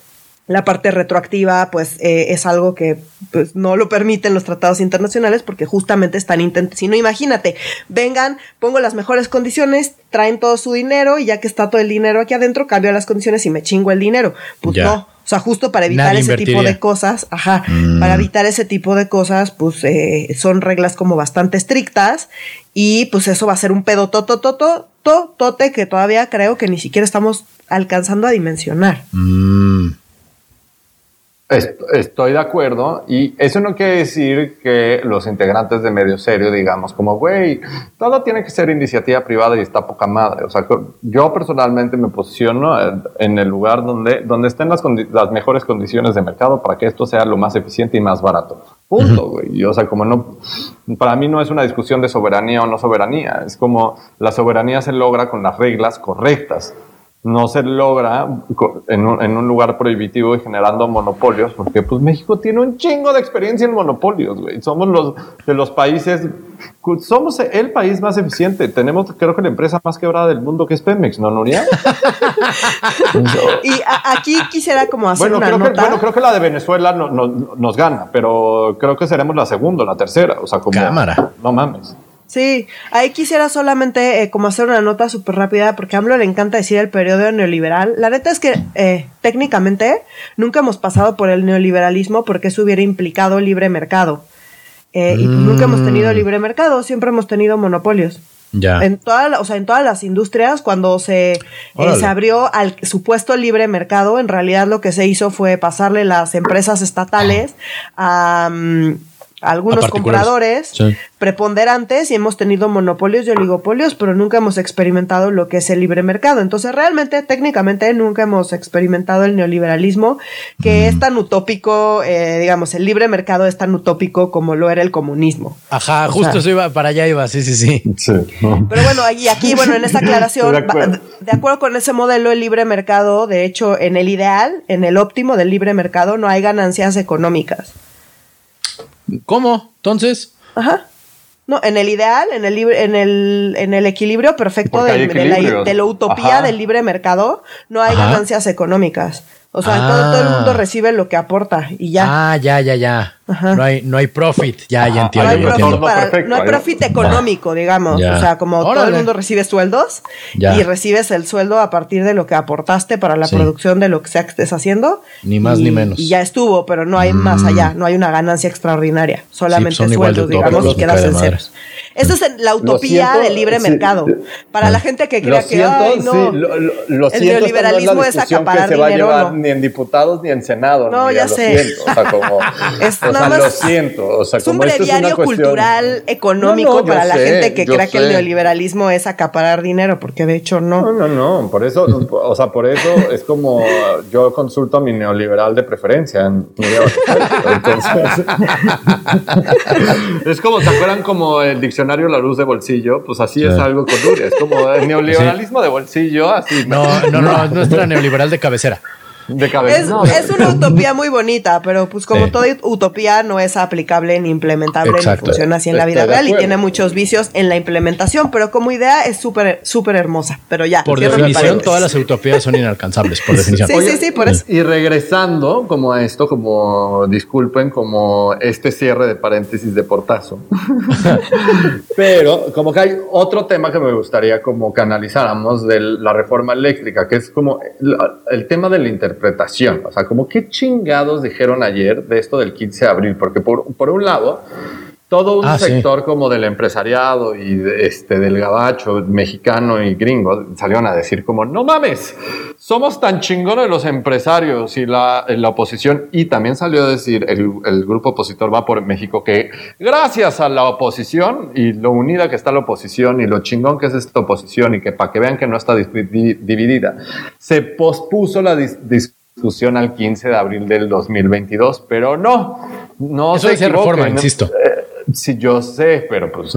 la parte retroactiva, pues, eh, es algo que pues, no lo permiten los tratados internacionales porque justamente están intentando. Si no, imagínate, vengan, pongo las mejores condiciones, traen todo su dinero y ya que está todo el dinero aquí adentro, cambio las condiciones y me chingo el dinero. Pues no. O sea, justo para evitar ese tipo de cosas, ajá, mm. para evitar ese tipo de cosas, pues eh, son reglas como bastante estrictas y pues eso va a ser un pedo toto, toto, tote que todavía creo que ni siquiera estamos alcanzando a dimensionar. Mm. Estoy de acuerdo y eso no quiere decir que los integrantes de medio serio digamos como, güey, todo tiene que ser iniciativa privada y está poca madre. O sea, yo personalmente me posiciono en el lugar donde, donde estén las, las mejores condiciones de mercado para que esto sea lo más eficiente y más barato. Punto, güey. O sea, como no, para mí no es una discusión de soberanía o no soberanía. Es como la soberanía se logra con las reglas correctas no se logra en un, lugar prohibitivo y generando monopolios, porque pues México tiene un chingo de experiencia en monopolios, güey. Somos los de los países, somos el país más eficiente. Tenemos, creo que la empresa más quebrada del mundo que es Pemex, ¿no, Nuria? y aquí quisiera como hacer bueno, una creo nota. Que, bueno, creo que la de Venezuela no, nos gana, pero creo que seremos la segunda, la tercera, o sea, como... Cámara. No mames. Sí, ahí quisiera solamente eh, como hacer una nota súper rápida, porque a AMLO le encanta decir el periodo neoliberal. La neta es que eh, técnicamente nunca hemos pasado por el neoliberalismo porque eso hubiera implicado libre mercado. Eh, y nunca hemos tenido mm. libre mercado, siempre hemos tenido monopolios. Ya. En, toda o sea, en todas las industrias, cuando se, se abrió al supuesto libre mercado, en realidad lo que se hizo fue pasarle las empresas estatales a... Mm, algunos compradores preponderantes y hemos tenido monopolios y oligopolios, pero nunca hemos experimentado lo que es el libre mercado. Entonces, realmente, técnicamente, nunca hemos experimentado el neoliberalismo, que es tan utópico, eh, digamos, el libre mercado es tan utópico como lo era el comunismo. Ajá, justo iba, para allá iba, sí, sí, sí. Pero bueno, y aquí, bueno, en esta aclaración, de acuerdo. de acuerdo con ese modelo, el libre mercado, de hecho, en el ideal, en el óptimo del libre mercado, no hay ganancias económicas. ¿Cómo? Entonces. Ajá. No, en el ideal, en el, en el, en el equilibrio perfecto de, la, utopía del libre mercado, no hay ganancias económicas. O sea, todo, el mundo ah. recibe lo que aporta y ya. Ah, ya, ya, ya. No hay, no hay profit. Ya, ya entiendo. No hay, profit, económico, digamos. O sea, como todo el mundo recibe sueldos y recibes el sueldo a partir de lo que aportaste para la producción de lo que sea que estés haciendo. Ni más ni menos. Y ya estuvo, pero no hay más mm. allá. No hay una ganancia extraordinaria. Solamente sueldos, digamos, y quedas en ceros. Esa es la utopía del libre mercado. Para la gente que crea que Ay, no, el neoliberalismo es, acaparar dinero. Ni en diputados ni en Senado. No, ya, sé. O sea, como, es lo siento. O sea, es un breviario cultural económico para la gente que crea que el neoliberalismo es acaparar dinero, porque de hecho no. No, no, no. Por eso, o sea, por eso es como yo consulto a mi neoliberal de preferencia. Entonces, es como, ¿se acuerdan como el diccionario? La Luz de Bolsillo, pues así es algo con Es como el neoliberalismo de bolsillo, así. No, no, no, es nuestra neoliberal de cabecera. De cabeza. Es, una utopía muy bonita, pero pues como toda utopía no es aplicable ni implementable ni funciona así en la vida real y tiene muchos vicios en la implementación, pero como idea es súper súper hermosa, pero ya. Por definición todas las utopías son inalcanzables, por definición. Sí, sí, sí, por eso. Y regresando como a esto, como disculpen, como este cierre de paréntesis de portazo. pero como que hay otro tema que me gustaría como canalizáramos de la reforma eléctrica, que es como el tema del internet interpretación. O sea, como qué chingados dijeron ayer de esto del 15 de abril, porque por, por un lado, todo un ah, sector como del empresariado y este, del gabacho mexicano y gringo salieron a decir como, no mames, somos tan chingones los empresarios y la, la oposición. Y también salió a decir el, el, grupo opositor Va por México que gracias a la oposición y lo unida que está la oposición y lo chingón que es esta oposición y que para que vean que no está dividida, se pospuso la discusión al 15 de abril del 2022, pero no, no Eso se reforma, insisto. Eh, Sí, yo sé, pero pues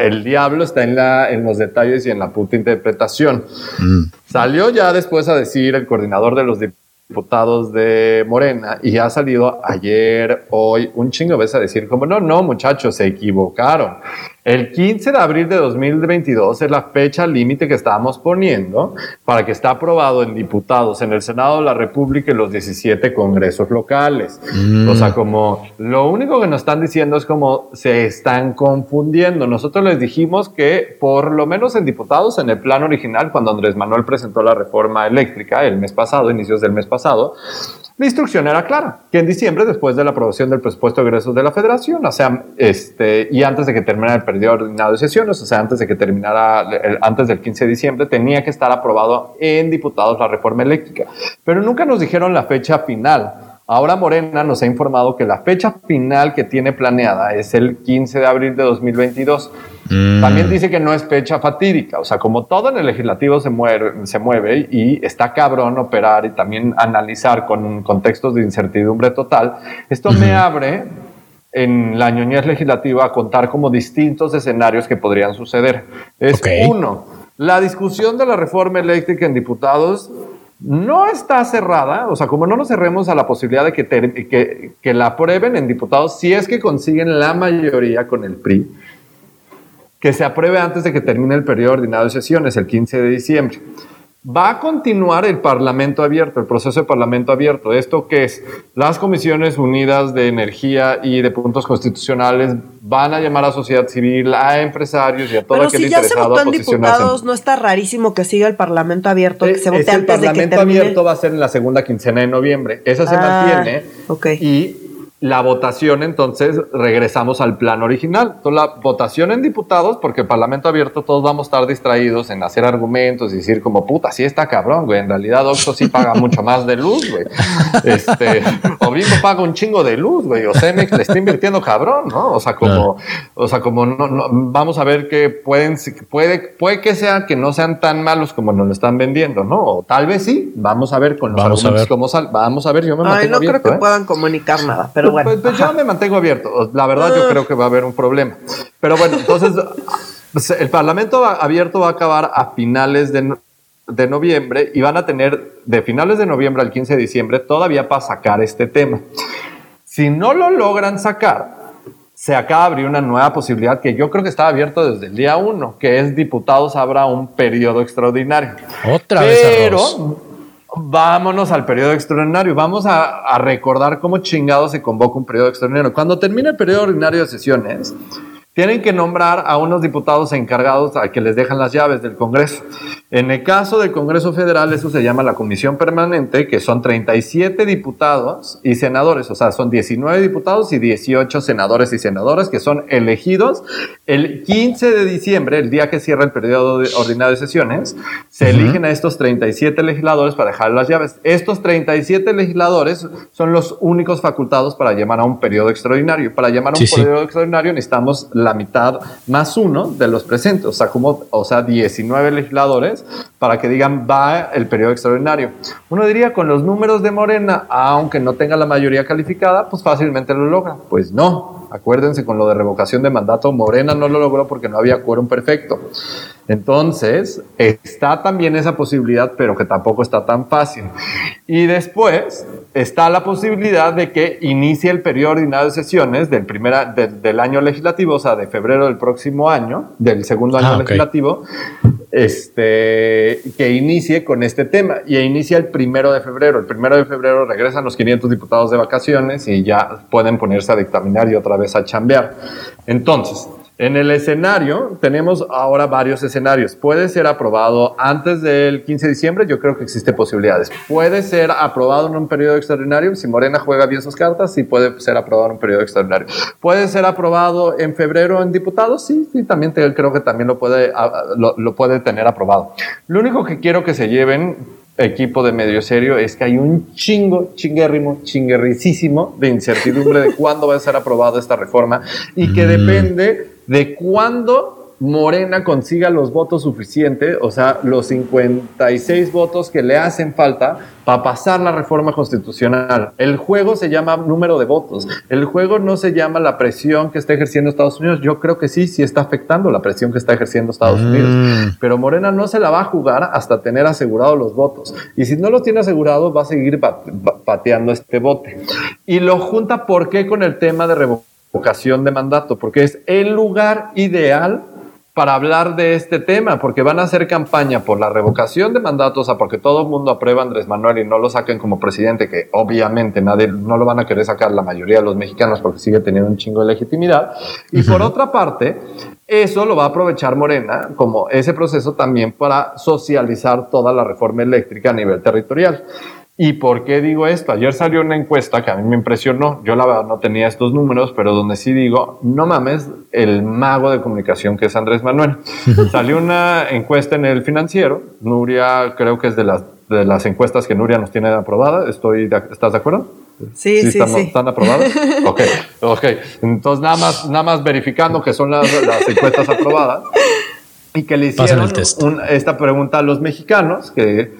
el diablo está en, la, en los detalles y en la puta interpretación. Mm. Salió ya después a decir el coordinador de los diputados de Morena y ha salido ayer, hoy, un chingo de veces a decir como, no, no, muchachos, se equivocaron. El 15 de abril de 2022 es la fecha límite que estábamos poniendo para que está aprobado en diputados en el Senado de la República y los 17 congresos locales. O sea, mm. como lo único que nos están diciendo es como se están confundiendo. Nosotros les dijimos que por lo menos en diputados, en el plan original, cuando Andrés Manuel presentó la reforma eléctrica el mes pasado, inicios del mes pasado, la instrucción era clara, que en diciembre, después de la aprobación del presupuesto de egresos de la federación, o sea, este, y antes de que terminara el periodo ordinario de sesiones, o sea, antes de que terminara, antes del 15 de diciembre, tenía que estar aprobado en diputados la reforma eléctrica. Pero nunca nos dijeron la fecha final. Ahora Morena nos ha informado que la fecha final que tiene planeada es el 15 de abril de 2022. Mm. También dice que no es fecha fatídica, o sea, como todo en el legislativo se mueve, se mueve y está cabrón operar y también analizar con contextos de incertidumbre total, esto me abre en la ñoñez legislativa a contar como distintos escenarios que podrían suceder. Es uno, la discusión de la reforma eléctrica en diputados no está cerrada, o sea, como no nos cerremos a la posibilidad de que, que, la aprueben en diputados, si es que consiguen la mayoría con el PRI, que se apruebe antes de que termine el periodo ordinario de sesiones, el 15 de diciembre. Va a continuar el Parlamento abierto, el proceso de Parlamento abierto. ¿Esto que es? Las Comisiones Unidas de Energía y de Puntos Constitucionales van a llamar a sociedad civil, a empresarios y a todo Pero aquel si ya se votó en diputados, ¿no está rarísimo que siga el Parlamento abierto, que se vote antes de que termine? El Parlamento abierto va a ser en la segunda quincena de noviembre. Esa se ah, mantiene. Ok. Y la votación, entonces regresamos al plan original. Entonces, la votación en diputados, porque el Parlamento abierto todos vamos a estar distraídos en hacer argumentos y decir como puta, sí está cabrón, güey. En realidad Oxxo sí paga mucho más de luz, güey. Este, o Bimbo paga un chingo de luz, güey. O Cemex le está invirtiendo cabrón, ¿no? O sea, como, o sea, como no, vamos a ver que pueden, puede, puede que sea que no sean tan malos como nos lo están vendiendo, ¿no? O tal vez sí. Vamos a ver con los argumentos cómo sal. Vamos a ver, yo me Ay, no creo que ¿eh? puedan comunicar nada, pero pues, bueno. Pues, yo me mantengo abierto. La verdad, yo creo que va a haber un problema. Pero bueno, entonces, pues, el Parlamento abierto va a acabar a finales de, de noviembre y van a tener de finales de noviembre al 15 de diciembre todavía para sacar este tema. Si no lo logran sacar, se acaba de abrir una nueva posibilidad que yo creo que estaba abierto desde el día uno, que es diputados habrá un periodo extraordinario. Otra Pero, vez vámonos al periodo extraordinario. Vamos a, recordar cómo chingado se convoca un periodo extraordinario. Cuando termine el periodo ordinario de sesiones, tienen que nombrar a unos diputados encargados a que les dejan las llaves del Congreso. En el caso del Congreso Federal, eso se llama la Comisión Permanente, que son 37 diputados y senadores, o sea, son 19 diputados y 18 senadores y senadoras que son elegidos el 15 de diciembre, el día que cierra el periodo ordinario de sesiones, se eligen a estos 37 legisladores para dejar las llaves. Estos 37 legisladores son los únicos facultados para llamar a un periodo extraordinario. Para llamar a un periodo extraordinario necesitamos la mitad más uno de los presentes, o sea, como, o sea, 19 legisladores para que digan va el periodo extraordinario. Uno diría con los números de Morena, aunque no tenga la mayoría calificada, pues fácilmente lo logra. Pues no. Acuérdense con lo de revocación de mandato, Morena no lo logró porque no había quórum perfecto. Entonces, está también esa posibilidad, pero que tampoco está tan fácil. Y después está la posibilidad de que inicie el periodo ordinario de sesiones del, primera, del año legislativo, o sea, de febrero del próximo año, del segundo año ah, legislativo, este, que inicie con este tema. Y inicia el primero de febrero. El primero de febrero regresan los 500 diputados de vacaciones y ya pueden ponerse a dictaminar y otra vez a chambear. Entonces, en el escenario, tenemos ahora varios escenarios. Puede ser aprobado antes del 15 de diciembre, yo creo que existe posibilidades. Puede ser aprobado en un periodo extraordinario, si Morena juega bien sus cartas, sí puede ser aprobado en un periodo extraordinario. Puede ser aprobado en febrero en diputados, sí, sí, también creo que también lo puede, lo, lo puede tener aprobado. Lo único que quiero que se lleven equipo de medio serio es que hay un chingo, chinguérrimo, chinguerricísimo de incertidumbre de cuándo va a ser aprobada esta reforma y que mm. depende de cuándo Morena consiga los votos suficientes, o sea, los 56 votos que le hacen falta para pasar la reforma constitucional. El juego se llama número de votos. El juego no se llama la presión que está ejerciendo Estados Unidos. Yo creo que sí, sí está afectando la presión que está ejerciendo Estados mm. Unidos. Pero Morena no se la va a jugar hasta tener asegurados los votos. Y si no los tiene asegurados, va a seguir pateando este bote. Y lo junta, ¿por qué? Con el tema de revocación de mandato, porque es el lugar ideal para hablar de este tema, porque van a hacer campaña por la revocación de mandatos, o porque todo el mundo aprueba a Andrés Manuel y no lo saquen como presidente, que obviamente nadie, no lo van a querer sacar la mayoría de los mexicanos porque sigue teniendo un chingo de legitimidad. Y por otra parte, eso lo va a aprovechar Morena como ese proceso también para socializar toda la reforma eléctrica a nivel territorial. ¿Y por qué digo esto? Ayer salió una encuesta que a mí me impresionó. Yo la verdad no tenía estos números, pero donde sí digo, no mames, el mago de comunicación que es Andrés Manuel. salió una encuesta en el financiero. Nuria, creo que es de las, de las encuestas que Nuria nos tiene aprobada. Estoy ¿Estás de acuerdo? Sí, sí, sí. ¿Están, ¿están aprobadas? ok, ok. Entonces, nada más, nada más verificando que son las, las encuestas aprobadas y que le hicieron esta pregunta a los mexicanos, que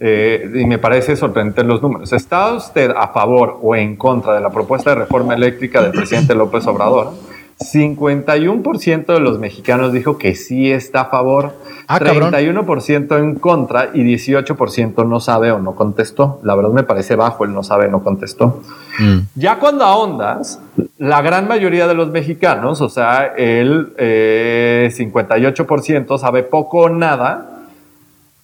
eh, y me parece sorprendente los números. ¿Está usted a favor o en contra de la propuesta de reforma eléctrica del presidente López Obrador? 51% de los mexicanos dijo que sí está a favor, 31% ah, en contra y 18% no sabe o no contestó. La verdad me parece bajo el no sabe o no contestó. Mm. Ya cuando ahondas, la gran mayoría de los mexicanos, o sea, el 58% eh, sabe poco o nada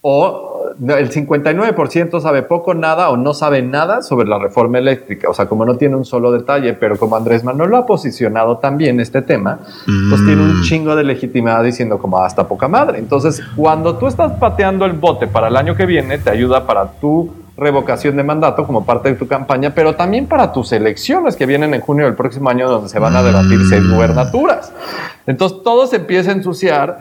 o el 59% sabe poco, nada o no sabe nada sobre la reforma eléctrica. O sea, como no tiene un solo detalle, pero como Andrés Manuel lo ha posicionado también este tema, pues tiene un mm. chingo de legitimidad diciendo como hasta poca madre. Entonces, cuando tú estás pateando el bote para el año que viene, te ayuda para tu revocación de mandato como parte de tu campaña, pero también para tus elecciones que vienen en junio del próximo año donde se van a debatir seis mm. gubernaturas. Entonces todo se empieza a ensuciar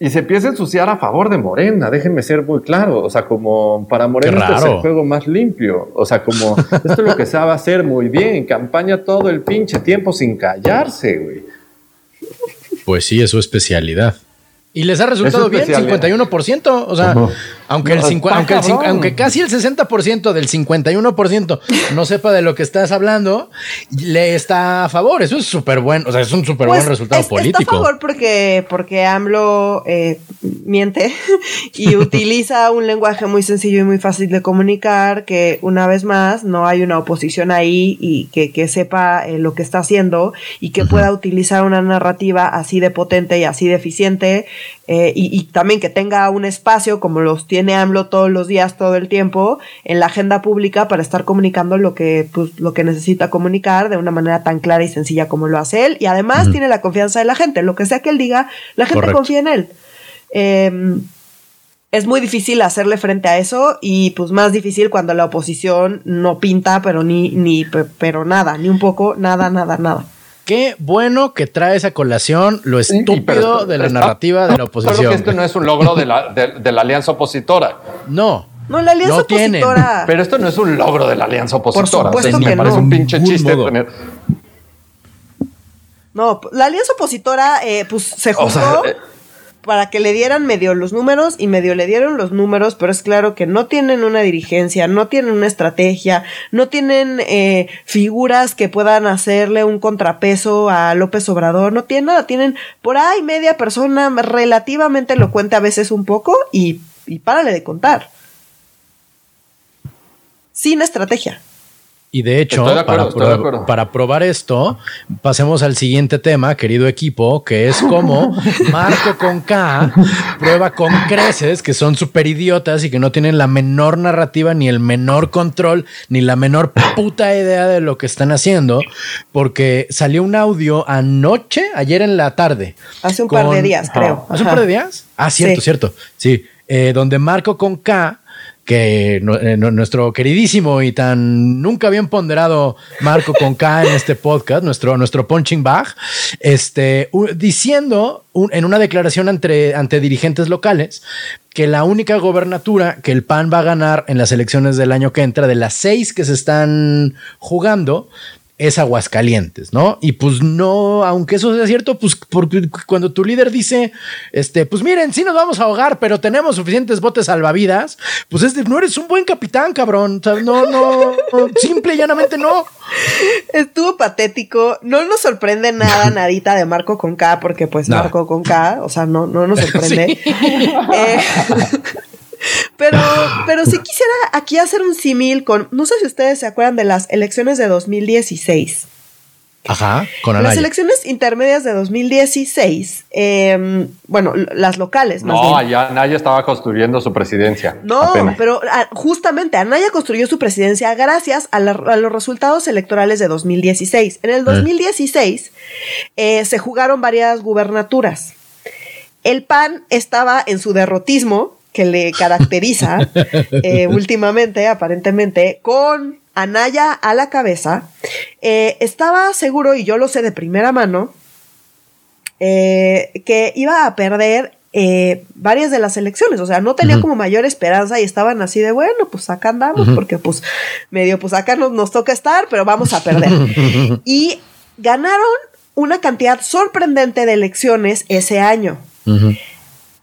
y se empieza a ensuciar a favor de Morena, déjenme ser muy claro. O sea, como para Morena este es el juego más limpio. O sea, como esto es lo que sabe hacer muy bien. Campaña todo el pinche tiempo sin callarse, güey. Pues sí, es su especialidad. Y les ha resultado bien, 51%. O sea, aunque, el aunque, aunque, casi el 60% del 51% no sepa de lo que estás hablando, le está a favor. Eso es súper bueno. O sea, es un súper buen pues, resultado político. Está a favor porque, porque AMLO eh, miente y utiliza un lenguaje muy sencillo y muy fácil de comunicar. Que una vez más no hay una oposición ahí y que, que sepa eh, lo que está haciendo y que pueda utilizar una narrativa así de potente y así de eficiente eh, y, también que tenga un espacio como los tiene AMLO todos los días, todo el tiempo, en la agenda pública para estar comunicando lo que, pues, lo que necesita comunicar de una manera tan clara y sencilla como lo hace él. Y además tiene la confianza de la gente. Lo que sea que él diga, la gente confía en él. Em, es muy difícil hacerle frente a eso y pues más difícil cuando la oposición no pinta, pero ni, ni, pero nada, ni un poco, nada, nada, nada. Qué bueno que trae esa colación lo estúpido de la narrativa de la oposición. Creo que esto no es un logro de la, de, la alianza opositora. No. No, la alianza opositora. Pero esto no es un logro de la alianza opositora. Por supuesto me parece un pinche chiste tener. No, la alianza opositora, eh, pues se juzgó. Eh, para que le dieran medio los números y medio le dieron los números, pero es claro que no tienen una dirigencia, no tienen una estrategia, no tienen eh, figuras que puedan hacerle un contrapeso a López Obrador, no tienen nada, tienen por ahí media persona relativamente elocuente a veces un poco y, y párale de contar. Sin estrategia. Y de hecho, para, probar esto, pasemos al siguiente tema, querido equipo, que es como Marco con K prueba con creces, que son súper idiotas y que no tienen la menor narrativa, ni el menor control, ni la menor puta idea de lo que están haciendo, porque salió un audio anoche, ayer en la tarde. Hace un par de días, creo. ¿Hace un par de días? Ah, cierto, cierto. Sí, eh, donde Marco con K que eh, nuestro queridísimo y tan nunca bien ponderado Marco con K en este podcast, nuestro, nuestro punching bag, este, diciendo en una declaración ante, ante dirigentes locales que la única gobernatura que el PAN va a ganar en las elecciones del año que entra, de las seis que se están jugando, es Aguascalientes, ¿no? Y pues no, aunque eso sea cierto, pues porque cuando tu líder dice, este, pues miren, sí nos vamos a ahogar, pero tenemos suficientes botes salvavidas, pues es de, no eres un buen capitán, cabrón. no, no, simple y llanamente no. Estuvo patético. No nos sorprende nada, nadita de Marco con K, porque pues Marco con K, o sea, no, no nos sorprende. Eh, pero, pero sí quisiera aquí hacer un símil con, no sé si ustedes se acuerdan de las elecciones de 2016. Ajá, con Anaya. Las elecciones intermedias de 2016, em, bueno, las locales. no, allá Anaya estaba construyendo su presidencia. No, pero ah, justamente Anaya construyó su presidencia gracias a, los resultados electorales de 2016. En el 2016 eh. eh, se jugaron varias gubernaturas. El PAN estaba en su derrotismo que le caracteriza eh, últimamente, aparentemente, con Anaya a la cabeza, eh, estaba seguro, y yo lo sé de primera mano, eh, que iba a perder varias de las elecciones, o sea, no tenía como mayor esperanza y estaban así de, bueno, pues acá andamos, porque pues medio, pues acá nos, nos toca estar, pero vamos a perder. y ganaron una cantidad sorprendente de elecciones ese año.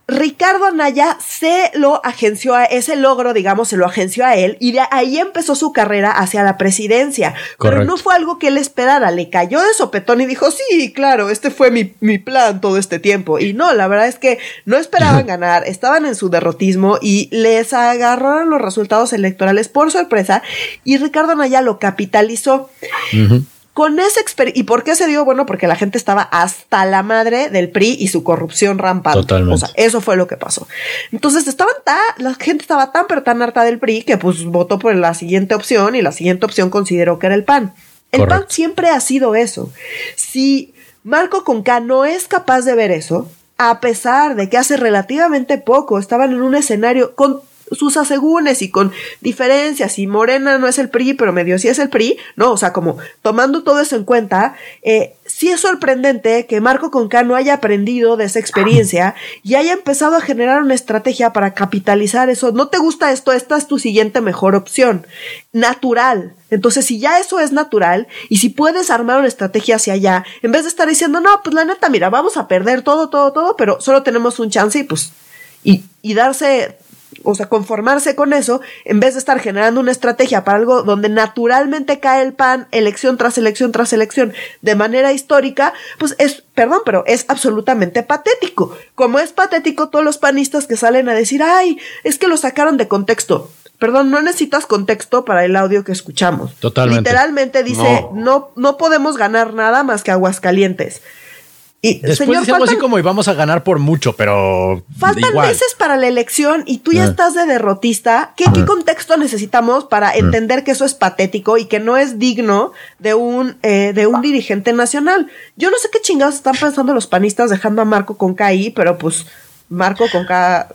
Ricardo Anaya se lo agenció a ese logro, digamos, se lo agenció a él y de ahí empezó su carrera hacia la presidencia. Pero no fue algo que él esperara, le cayó de sopetón y dijo, sí, claro, este fue mi, mi plan todo este tiempo. Y no, la verdad es que no esperaban ganar, estaban en su derrotismo y les agarraron los resultados electorales por sorpresa y Ricardo Anaya lo capitalizó. Con esa experiencia, ¿y por qué se dio? Bueno, porque la gente estaba hasta la madre del PRI y su corrupción rampante. Totalmente. O sea, eso fue lo que pasó. Entonces estaban tan, la gente estaba tan pero tan harta del PRI que pues votó por la siguiente opción y la siguiente opción consideró que era el PAN. El PAN siempre ha sido eso. Si Marco Conca no es capaz de ver eso, a pesar de que hace relativamente poco estaban en un escenario con sus asegúnes y con diferencias y Morena no es el PRI, pero medio sí es el PRI, ¿no? O sea, como tomando todo eso en cuenta, eh, sí es sorprendente que Marco Conca no haya aprendido de esa experiencia y haya empezado a generar una estrategia para capitalizar eso. ¿No te gusta esto? Esta es tu siguiente mejor opción. Natural. Entonces, si ya eso es natural y si puedes armar una estrategia hacia allá, en vez de estar diciendo, no, pues la neta, mira, vamos a perder todo, todo, todo, pero solo tenemos un chance y pues, y, y darse o sea, conformarse con eso, en vez de estar generando una estrategia para algo donde naturalmente cae el pan, elección tras elección tras elección, de manera histórica, pues es, perdón, pero es absolutamente patético. Como es patético todos los panistas que salen a decir, ay, es que lo sacaron de contexto. Perdón, no necesitas contexto para el audio que escuchamos. Totalmente. Literalmente dice, no, no podemos ganar nada más que Aguascalientes. Y, Después decimos así como íbamos a ganar por mucho, pero. Faltan meses para la elección y tú ya ah. estás de derrotista. ¿Qué, ¿Qué, contexto necesitamos para ah. entender que eso es patético y que no es digno de un, eh, de un dirigente nacional? Yo no sé qué chingados están pensando los panistas dejando a Marco con KI, pero pues Marco con K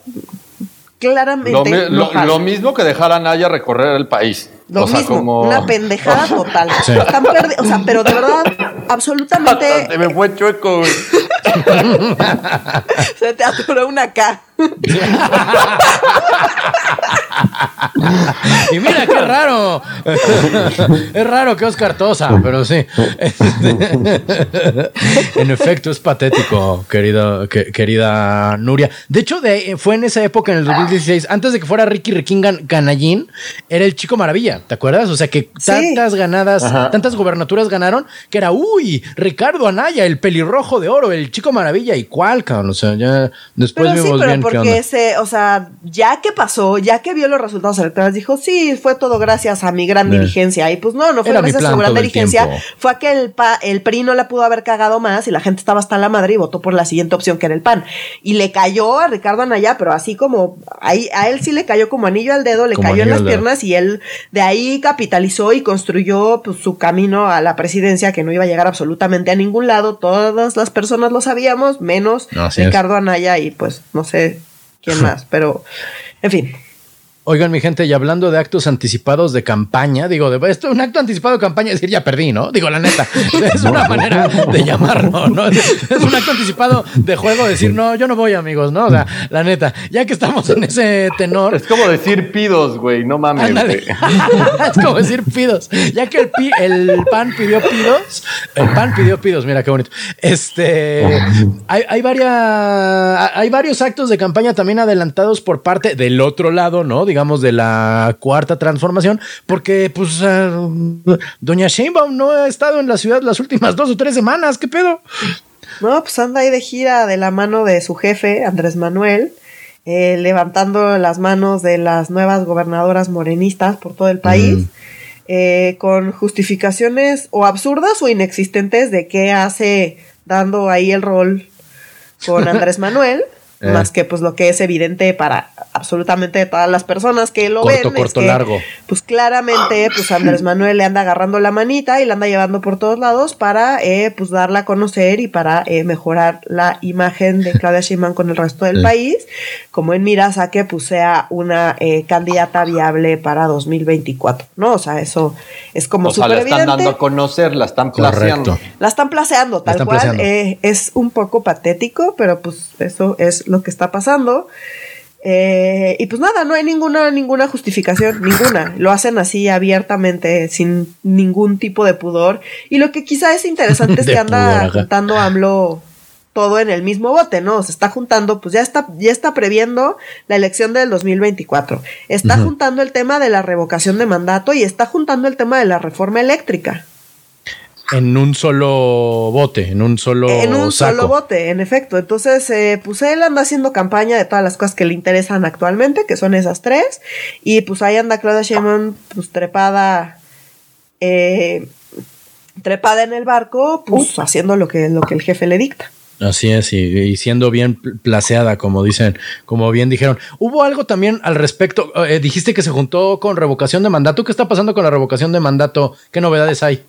claramente. Lo, mismo que dejar a Naya recorrer el país. Lo o sea, mismo, como... una pendejada total. o sea, pero de verdad, absolutamente. Se me fue chueco, Se te atoró una K. y mira, qué raro. es raro que Oscar tosa, pero sí. en efecto, es patético, querida, querida Nuria. De hecho, fue en esa época, en el 2016, antes de que fuera Ricky Riquín Canallín, era el chico maravilla, ¿te acuerdas? O sea, que tantas ganadas, tantas gobernaturas ganaron, que era, uy, Ricardo Anaya, el pelirrojo de oro, el chico maravilla, y cuál, cabrón. O sea, ya después vimos bien porque ese, o sea, ya que pasó, ya que vio los resultados electorales, dijo, sí, fue todo gracias a mi gran dirigencia. Y pues no, no fue gracias a su gran dirigencia. Fue a que el, pa, el PRI no la pudo haber cagado más y la gente estaba hasta la madre y votó por la siguiente opción que era el PAN. Y le cayó a Ricardo Anaya, pero así como ahí, a él sí le cayó como anillo al dedo, le cayó en las piernas y él de ahí capitalizó y construyó pues, su camino a la presidencia que no iba a llegar absolutamente a ningún lado. Todas las personas lo sabíamos, menos Ricardo Anaya y pues no sé quién más, pero en fin. Oigan, mi gente, y hablando de actos anticipados de campaña, digo, de, esto un acto anticipado de campaña, es decir, ya perdí, ¿no? Digo, la neta, es una manera de llamarlo, ¿no? Es un acto anticipado de juego, decir, no, yo no voy, amigos, ¿no? O sea, la neta, ya que estamos en ese tenor. Es como decir pidos, güey, no mames. es como decir pidos. Ya que el, el pan pidió pidos, el pan pidió pidos, mira qué bonito. Este, hay, hay, varias, hay varios actos de campaña también adelantados por parte del otro lado, ¿no? Digamos, de la cuarta transformación, porque pues doña Sheinbaum no ha estado en la ciudad las últimas dos o tres semanas, ¿qué pedo? No, pues anda ahí de gira de la mano de su jefe, Andrés Manuel, eh, levantando las manos de las nuevas gobernadoras morenistas por todo el país. Eh, con justificaciones o absurdas o inexistentes de qué hace dando ahí el rol con Andrés Manuel. Eh. Más que pues lo que es evidente para absolutamente todas las personas que lo ven. Corto, largo. Pues claramente, pues Andrés Manuel le anda agarrando la manita y la anda llevando por todos lados para eh, pues darla a conocer y para eh, mejorar la imagen de Claudia Sheinbaum con el resto del país, como en miras a que pues sea una candidata viable para 2024, ¿no? O sea, eso es como súper evidente. la están dando a conocer, la están placeando. La están placeando, tal cual. es un poco patético, pero pues eso es lo que está pasando. Eh, y pues nada, no hay ninguna, ninguna justificación, ninguna. Lo hacen así abiertamente, sin ningún tipo de pudor. Y lo que quizá es interesante es que anda juntando AMLO todo en el mismo bote, ¿no? Se está juntando, pues ya está, ya está previendo la elección del 2024. Está juntando el tema de la revocación de mandato y está juntando el tema de la reforma eléctrica. En un solo bote, en un solo En un solo bote, en efecto. Entonces, eh, pues él anda haciendo campaña de todas las cosas que le interesan actualmente, que son esas tres. Y pues ahí anda Claudia Sheinbaum, pues trepada, eh, trepada en el barco, pues haciendo lo que, lo que el jefe le dicta. Así es, y, siendo bien placeada, como dicen, como bien dijeron. Hubo algo también al respecto, eh, dijiste que se juntó con revocación de mandato. ¿Qué está pasando con la revocación de mandato? ¿Qué novedades hay?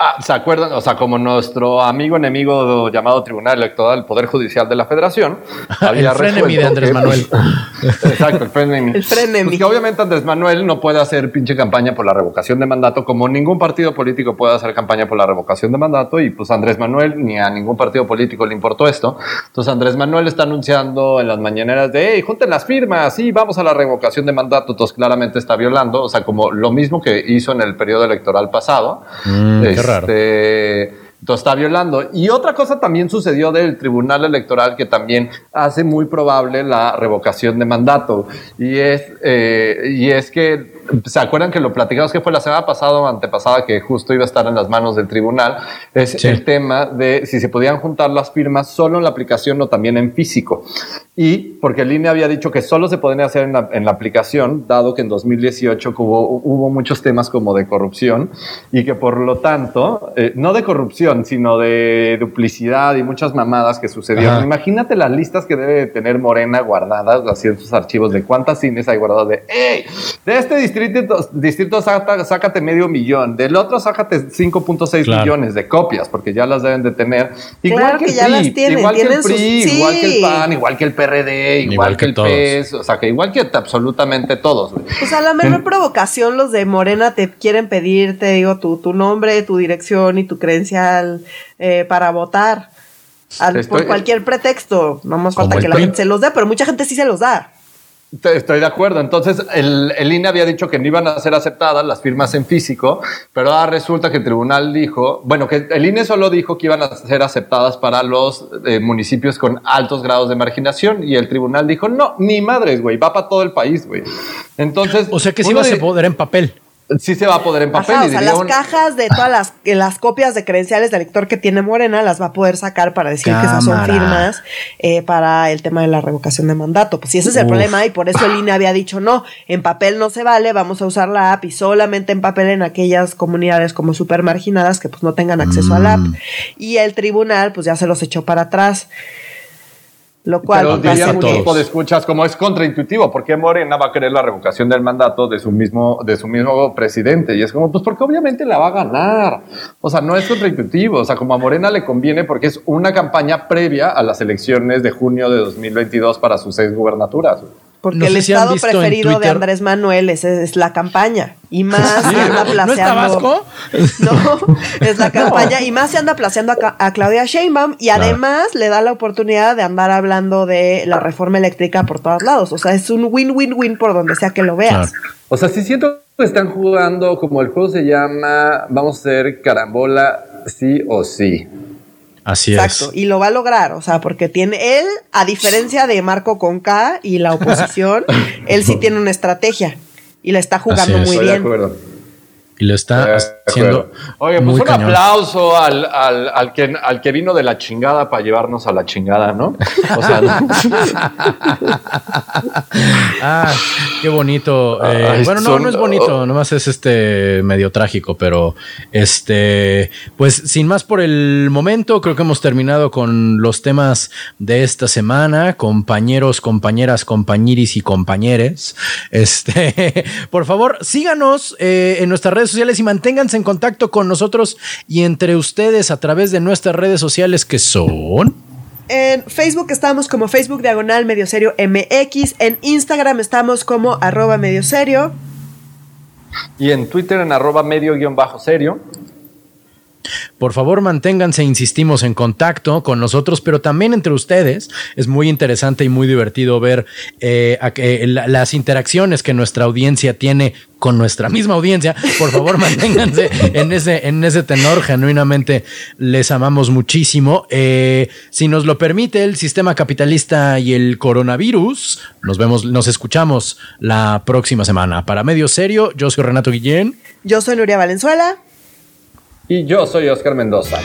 Ah, ¿Se acuerdan? O sea, como nuestro amigo enemigo llamado Tribunal Electoral del Poder Judicial de la Federación había el frenemy de Andrés Manuel. exacto, el frenemy. El frenemy. Pues que obviamente Andrés Manuel no puede hacer pinche campaña por la revocación de mandato, como ningún partido político puede hacer campaña por la revocación de mandato, y pues Andrés Manuel ni a ningún partido político le importó esto. Entonces Andrés Manuel está anunciando en las mañaneras de, hey, junten las firmas, sí, vamos a la revocación de mandato. Entonces claramente está violando, o sea, como lo mismo que hizo en el periodo electoral pasado. Mm, este, raro. Este, entonces está violando. Y otra cosa también sucedió del Tribunal Electoral que también hace muy probable la revocación de mandato. Y es, eh, y es que ¿Se acuerdan que lo platicamos que fue la semana pasada o antepasada que justo iba a estar en las manos del tribunal? Es el tema de si se podían juntar las firmas solo en la aplicación o también en físico. Y porque el INE había dicho que solo se podían hacer en la, aplicación, dado que en 2018 hubo, hubo, muchos temas como de corrupción y que por lo tanto, eh, no de corrupción, sino de duplicidad y muchas mamadas que sucedieron. Imagínate las listas que debe tener Morena guardadas, así en sus archivos de cuántas cines hay guardadas de, hey, de este distrito distrito, sácate medio millón, del otro sácate 5.6 millones de copias, porque ya las deben de tener. Igual que, el PRI, igual que el PRI, igual que el PAN, igual que el PRD, igual, que, el PES, o sea, que igual que absolutamente todos. Pues a la menor provocación los de Morena te quieren pedir, te digo, tu, tu nombre, tu dirección y tu eh, para votar. por cualquier pretexto. No más falta que la gente se los dé, pero mucha gente sí se los da. Estoy de acuerdo. Entonces, el, el, INE había dicho que no iban a ser aceptadas las firmas en físico, pero ahora resulta que el tribunal dijo, bueno, que el INE solo dijo que iban a ser aceptadas para los eh, municipios con altos grados de marginación y el tribunal dijo, no, ni madres, güey, va para todo el país, güey. Entonces... O sea que sí va a poder en papel sí se va a poder en papel. o sea, las cajas de todas las, las copias de credenciales de lector que tiene Morena las va a poder sacar para decir que esas son firmas eh, para el tema de la revocación de mandato. Pues si ese es el problema y por eso el INE había dicho no, en papel no se vale, vamos a usar la app y solamente en papel en aquellas comunidades como súper marginadas que pues no tengan acceso a la app. Mm. Y el tribunal pues ya se los echó para atrás. Lo cual Pero diría un tipo de escuchas como es contraintuitivo, ¿por qué Morena va a querer la revocación del mandato de su mismo de su mismo presidente? Y es como, pues porque obviamente la va a ganar. O sea, no es contraintuitivo, o sea, como a Morena le conviene porque es una campaña previa a las elecciones de junio de 2022 para sus seis gubernaturas. Porque el estado preferido de Andrés Manuel es, la campaña. Y más se anda placeando. ¿No, no es la campaña. Y más se anda placeando a, Claudia Sheinbaum. Y además le da la oportunidad de andar hablando de la reforma eléctrica por todos lados. O sea, es un win-win-win por donde sea que lo veas. O sea, sí siento que están jugando como el juego se llama, vamos a hacer carambola sí o sí. Así Exacto, y lo va a lograr, o sea, porque tiene él, a diferencia de Marco con K y la oposición, él sí tiene una estrategia y la está jugando muy bien. Y lo está haciendo. Oye, pues un aplauso al, al, al, que, al que vino de la chingada para llevarnos a la chingada, ¿no? O sea, ah, qué bonito. Eh, bueno, no, no es bonito, nomás es este medio trágico, pero este, pues sin más por el momento, creo que hemos terminado con los temas de esta semana, compañeros, compañeras, compañiris y compañeres. Este, por favor, síganos eh, en nuestras redes sociales y manténganse en contacto con nosotros y entre ustedes a través de nuestras redes sociales que son... En Facebook estamos como Facebook Diagonal Medio Serio MX. En Instagram estamos como arroba medio serio. Y en Twitter en arroba medio guion bajo serio. Por favor, manténganse, insistimos, en contacto con nosotros, pero también entre ustedes. Es muy interesante y muy divertido ver eh, las interacciones que nuestra audiencia tiene con nuestra misma audiencia. Por favor, manténganse en ese, en ese tenor. Genuinamente les amamos muchísimo. Eh, si nos lo permite el sistema capitalista y el coronavirus, nos vemos, nos escuchamos la próxima semana. Para Medio Serio, yo soy Renato Guillén. Yo soy Nuria Valenzuela. Y yo soy Oscar Mendoza.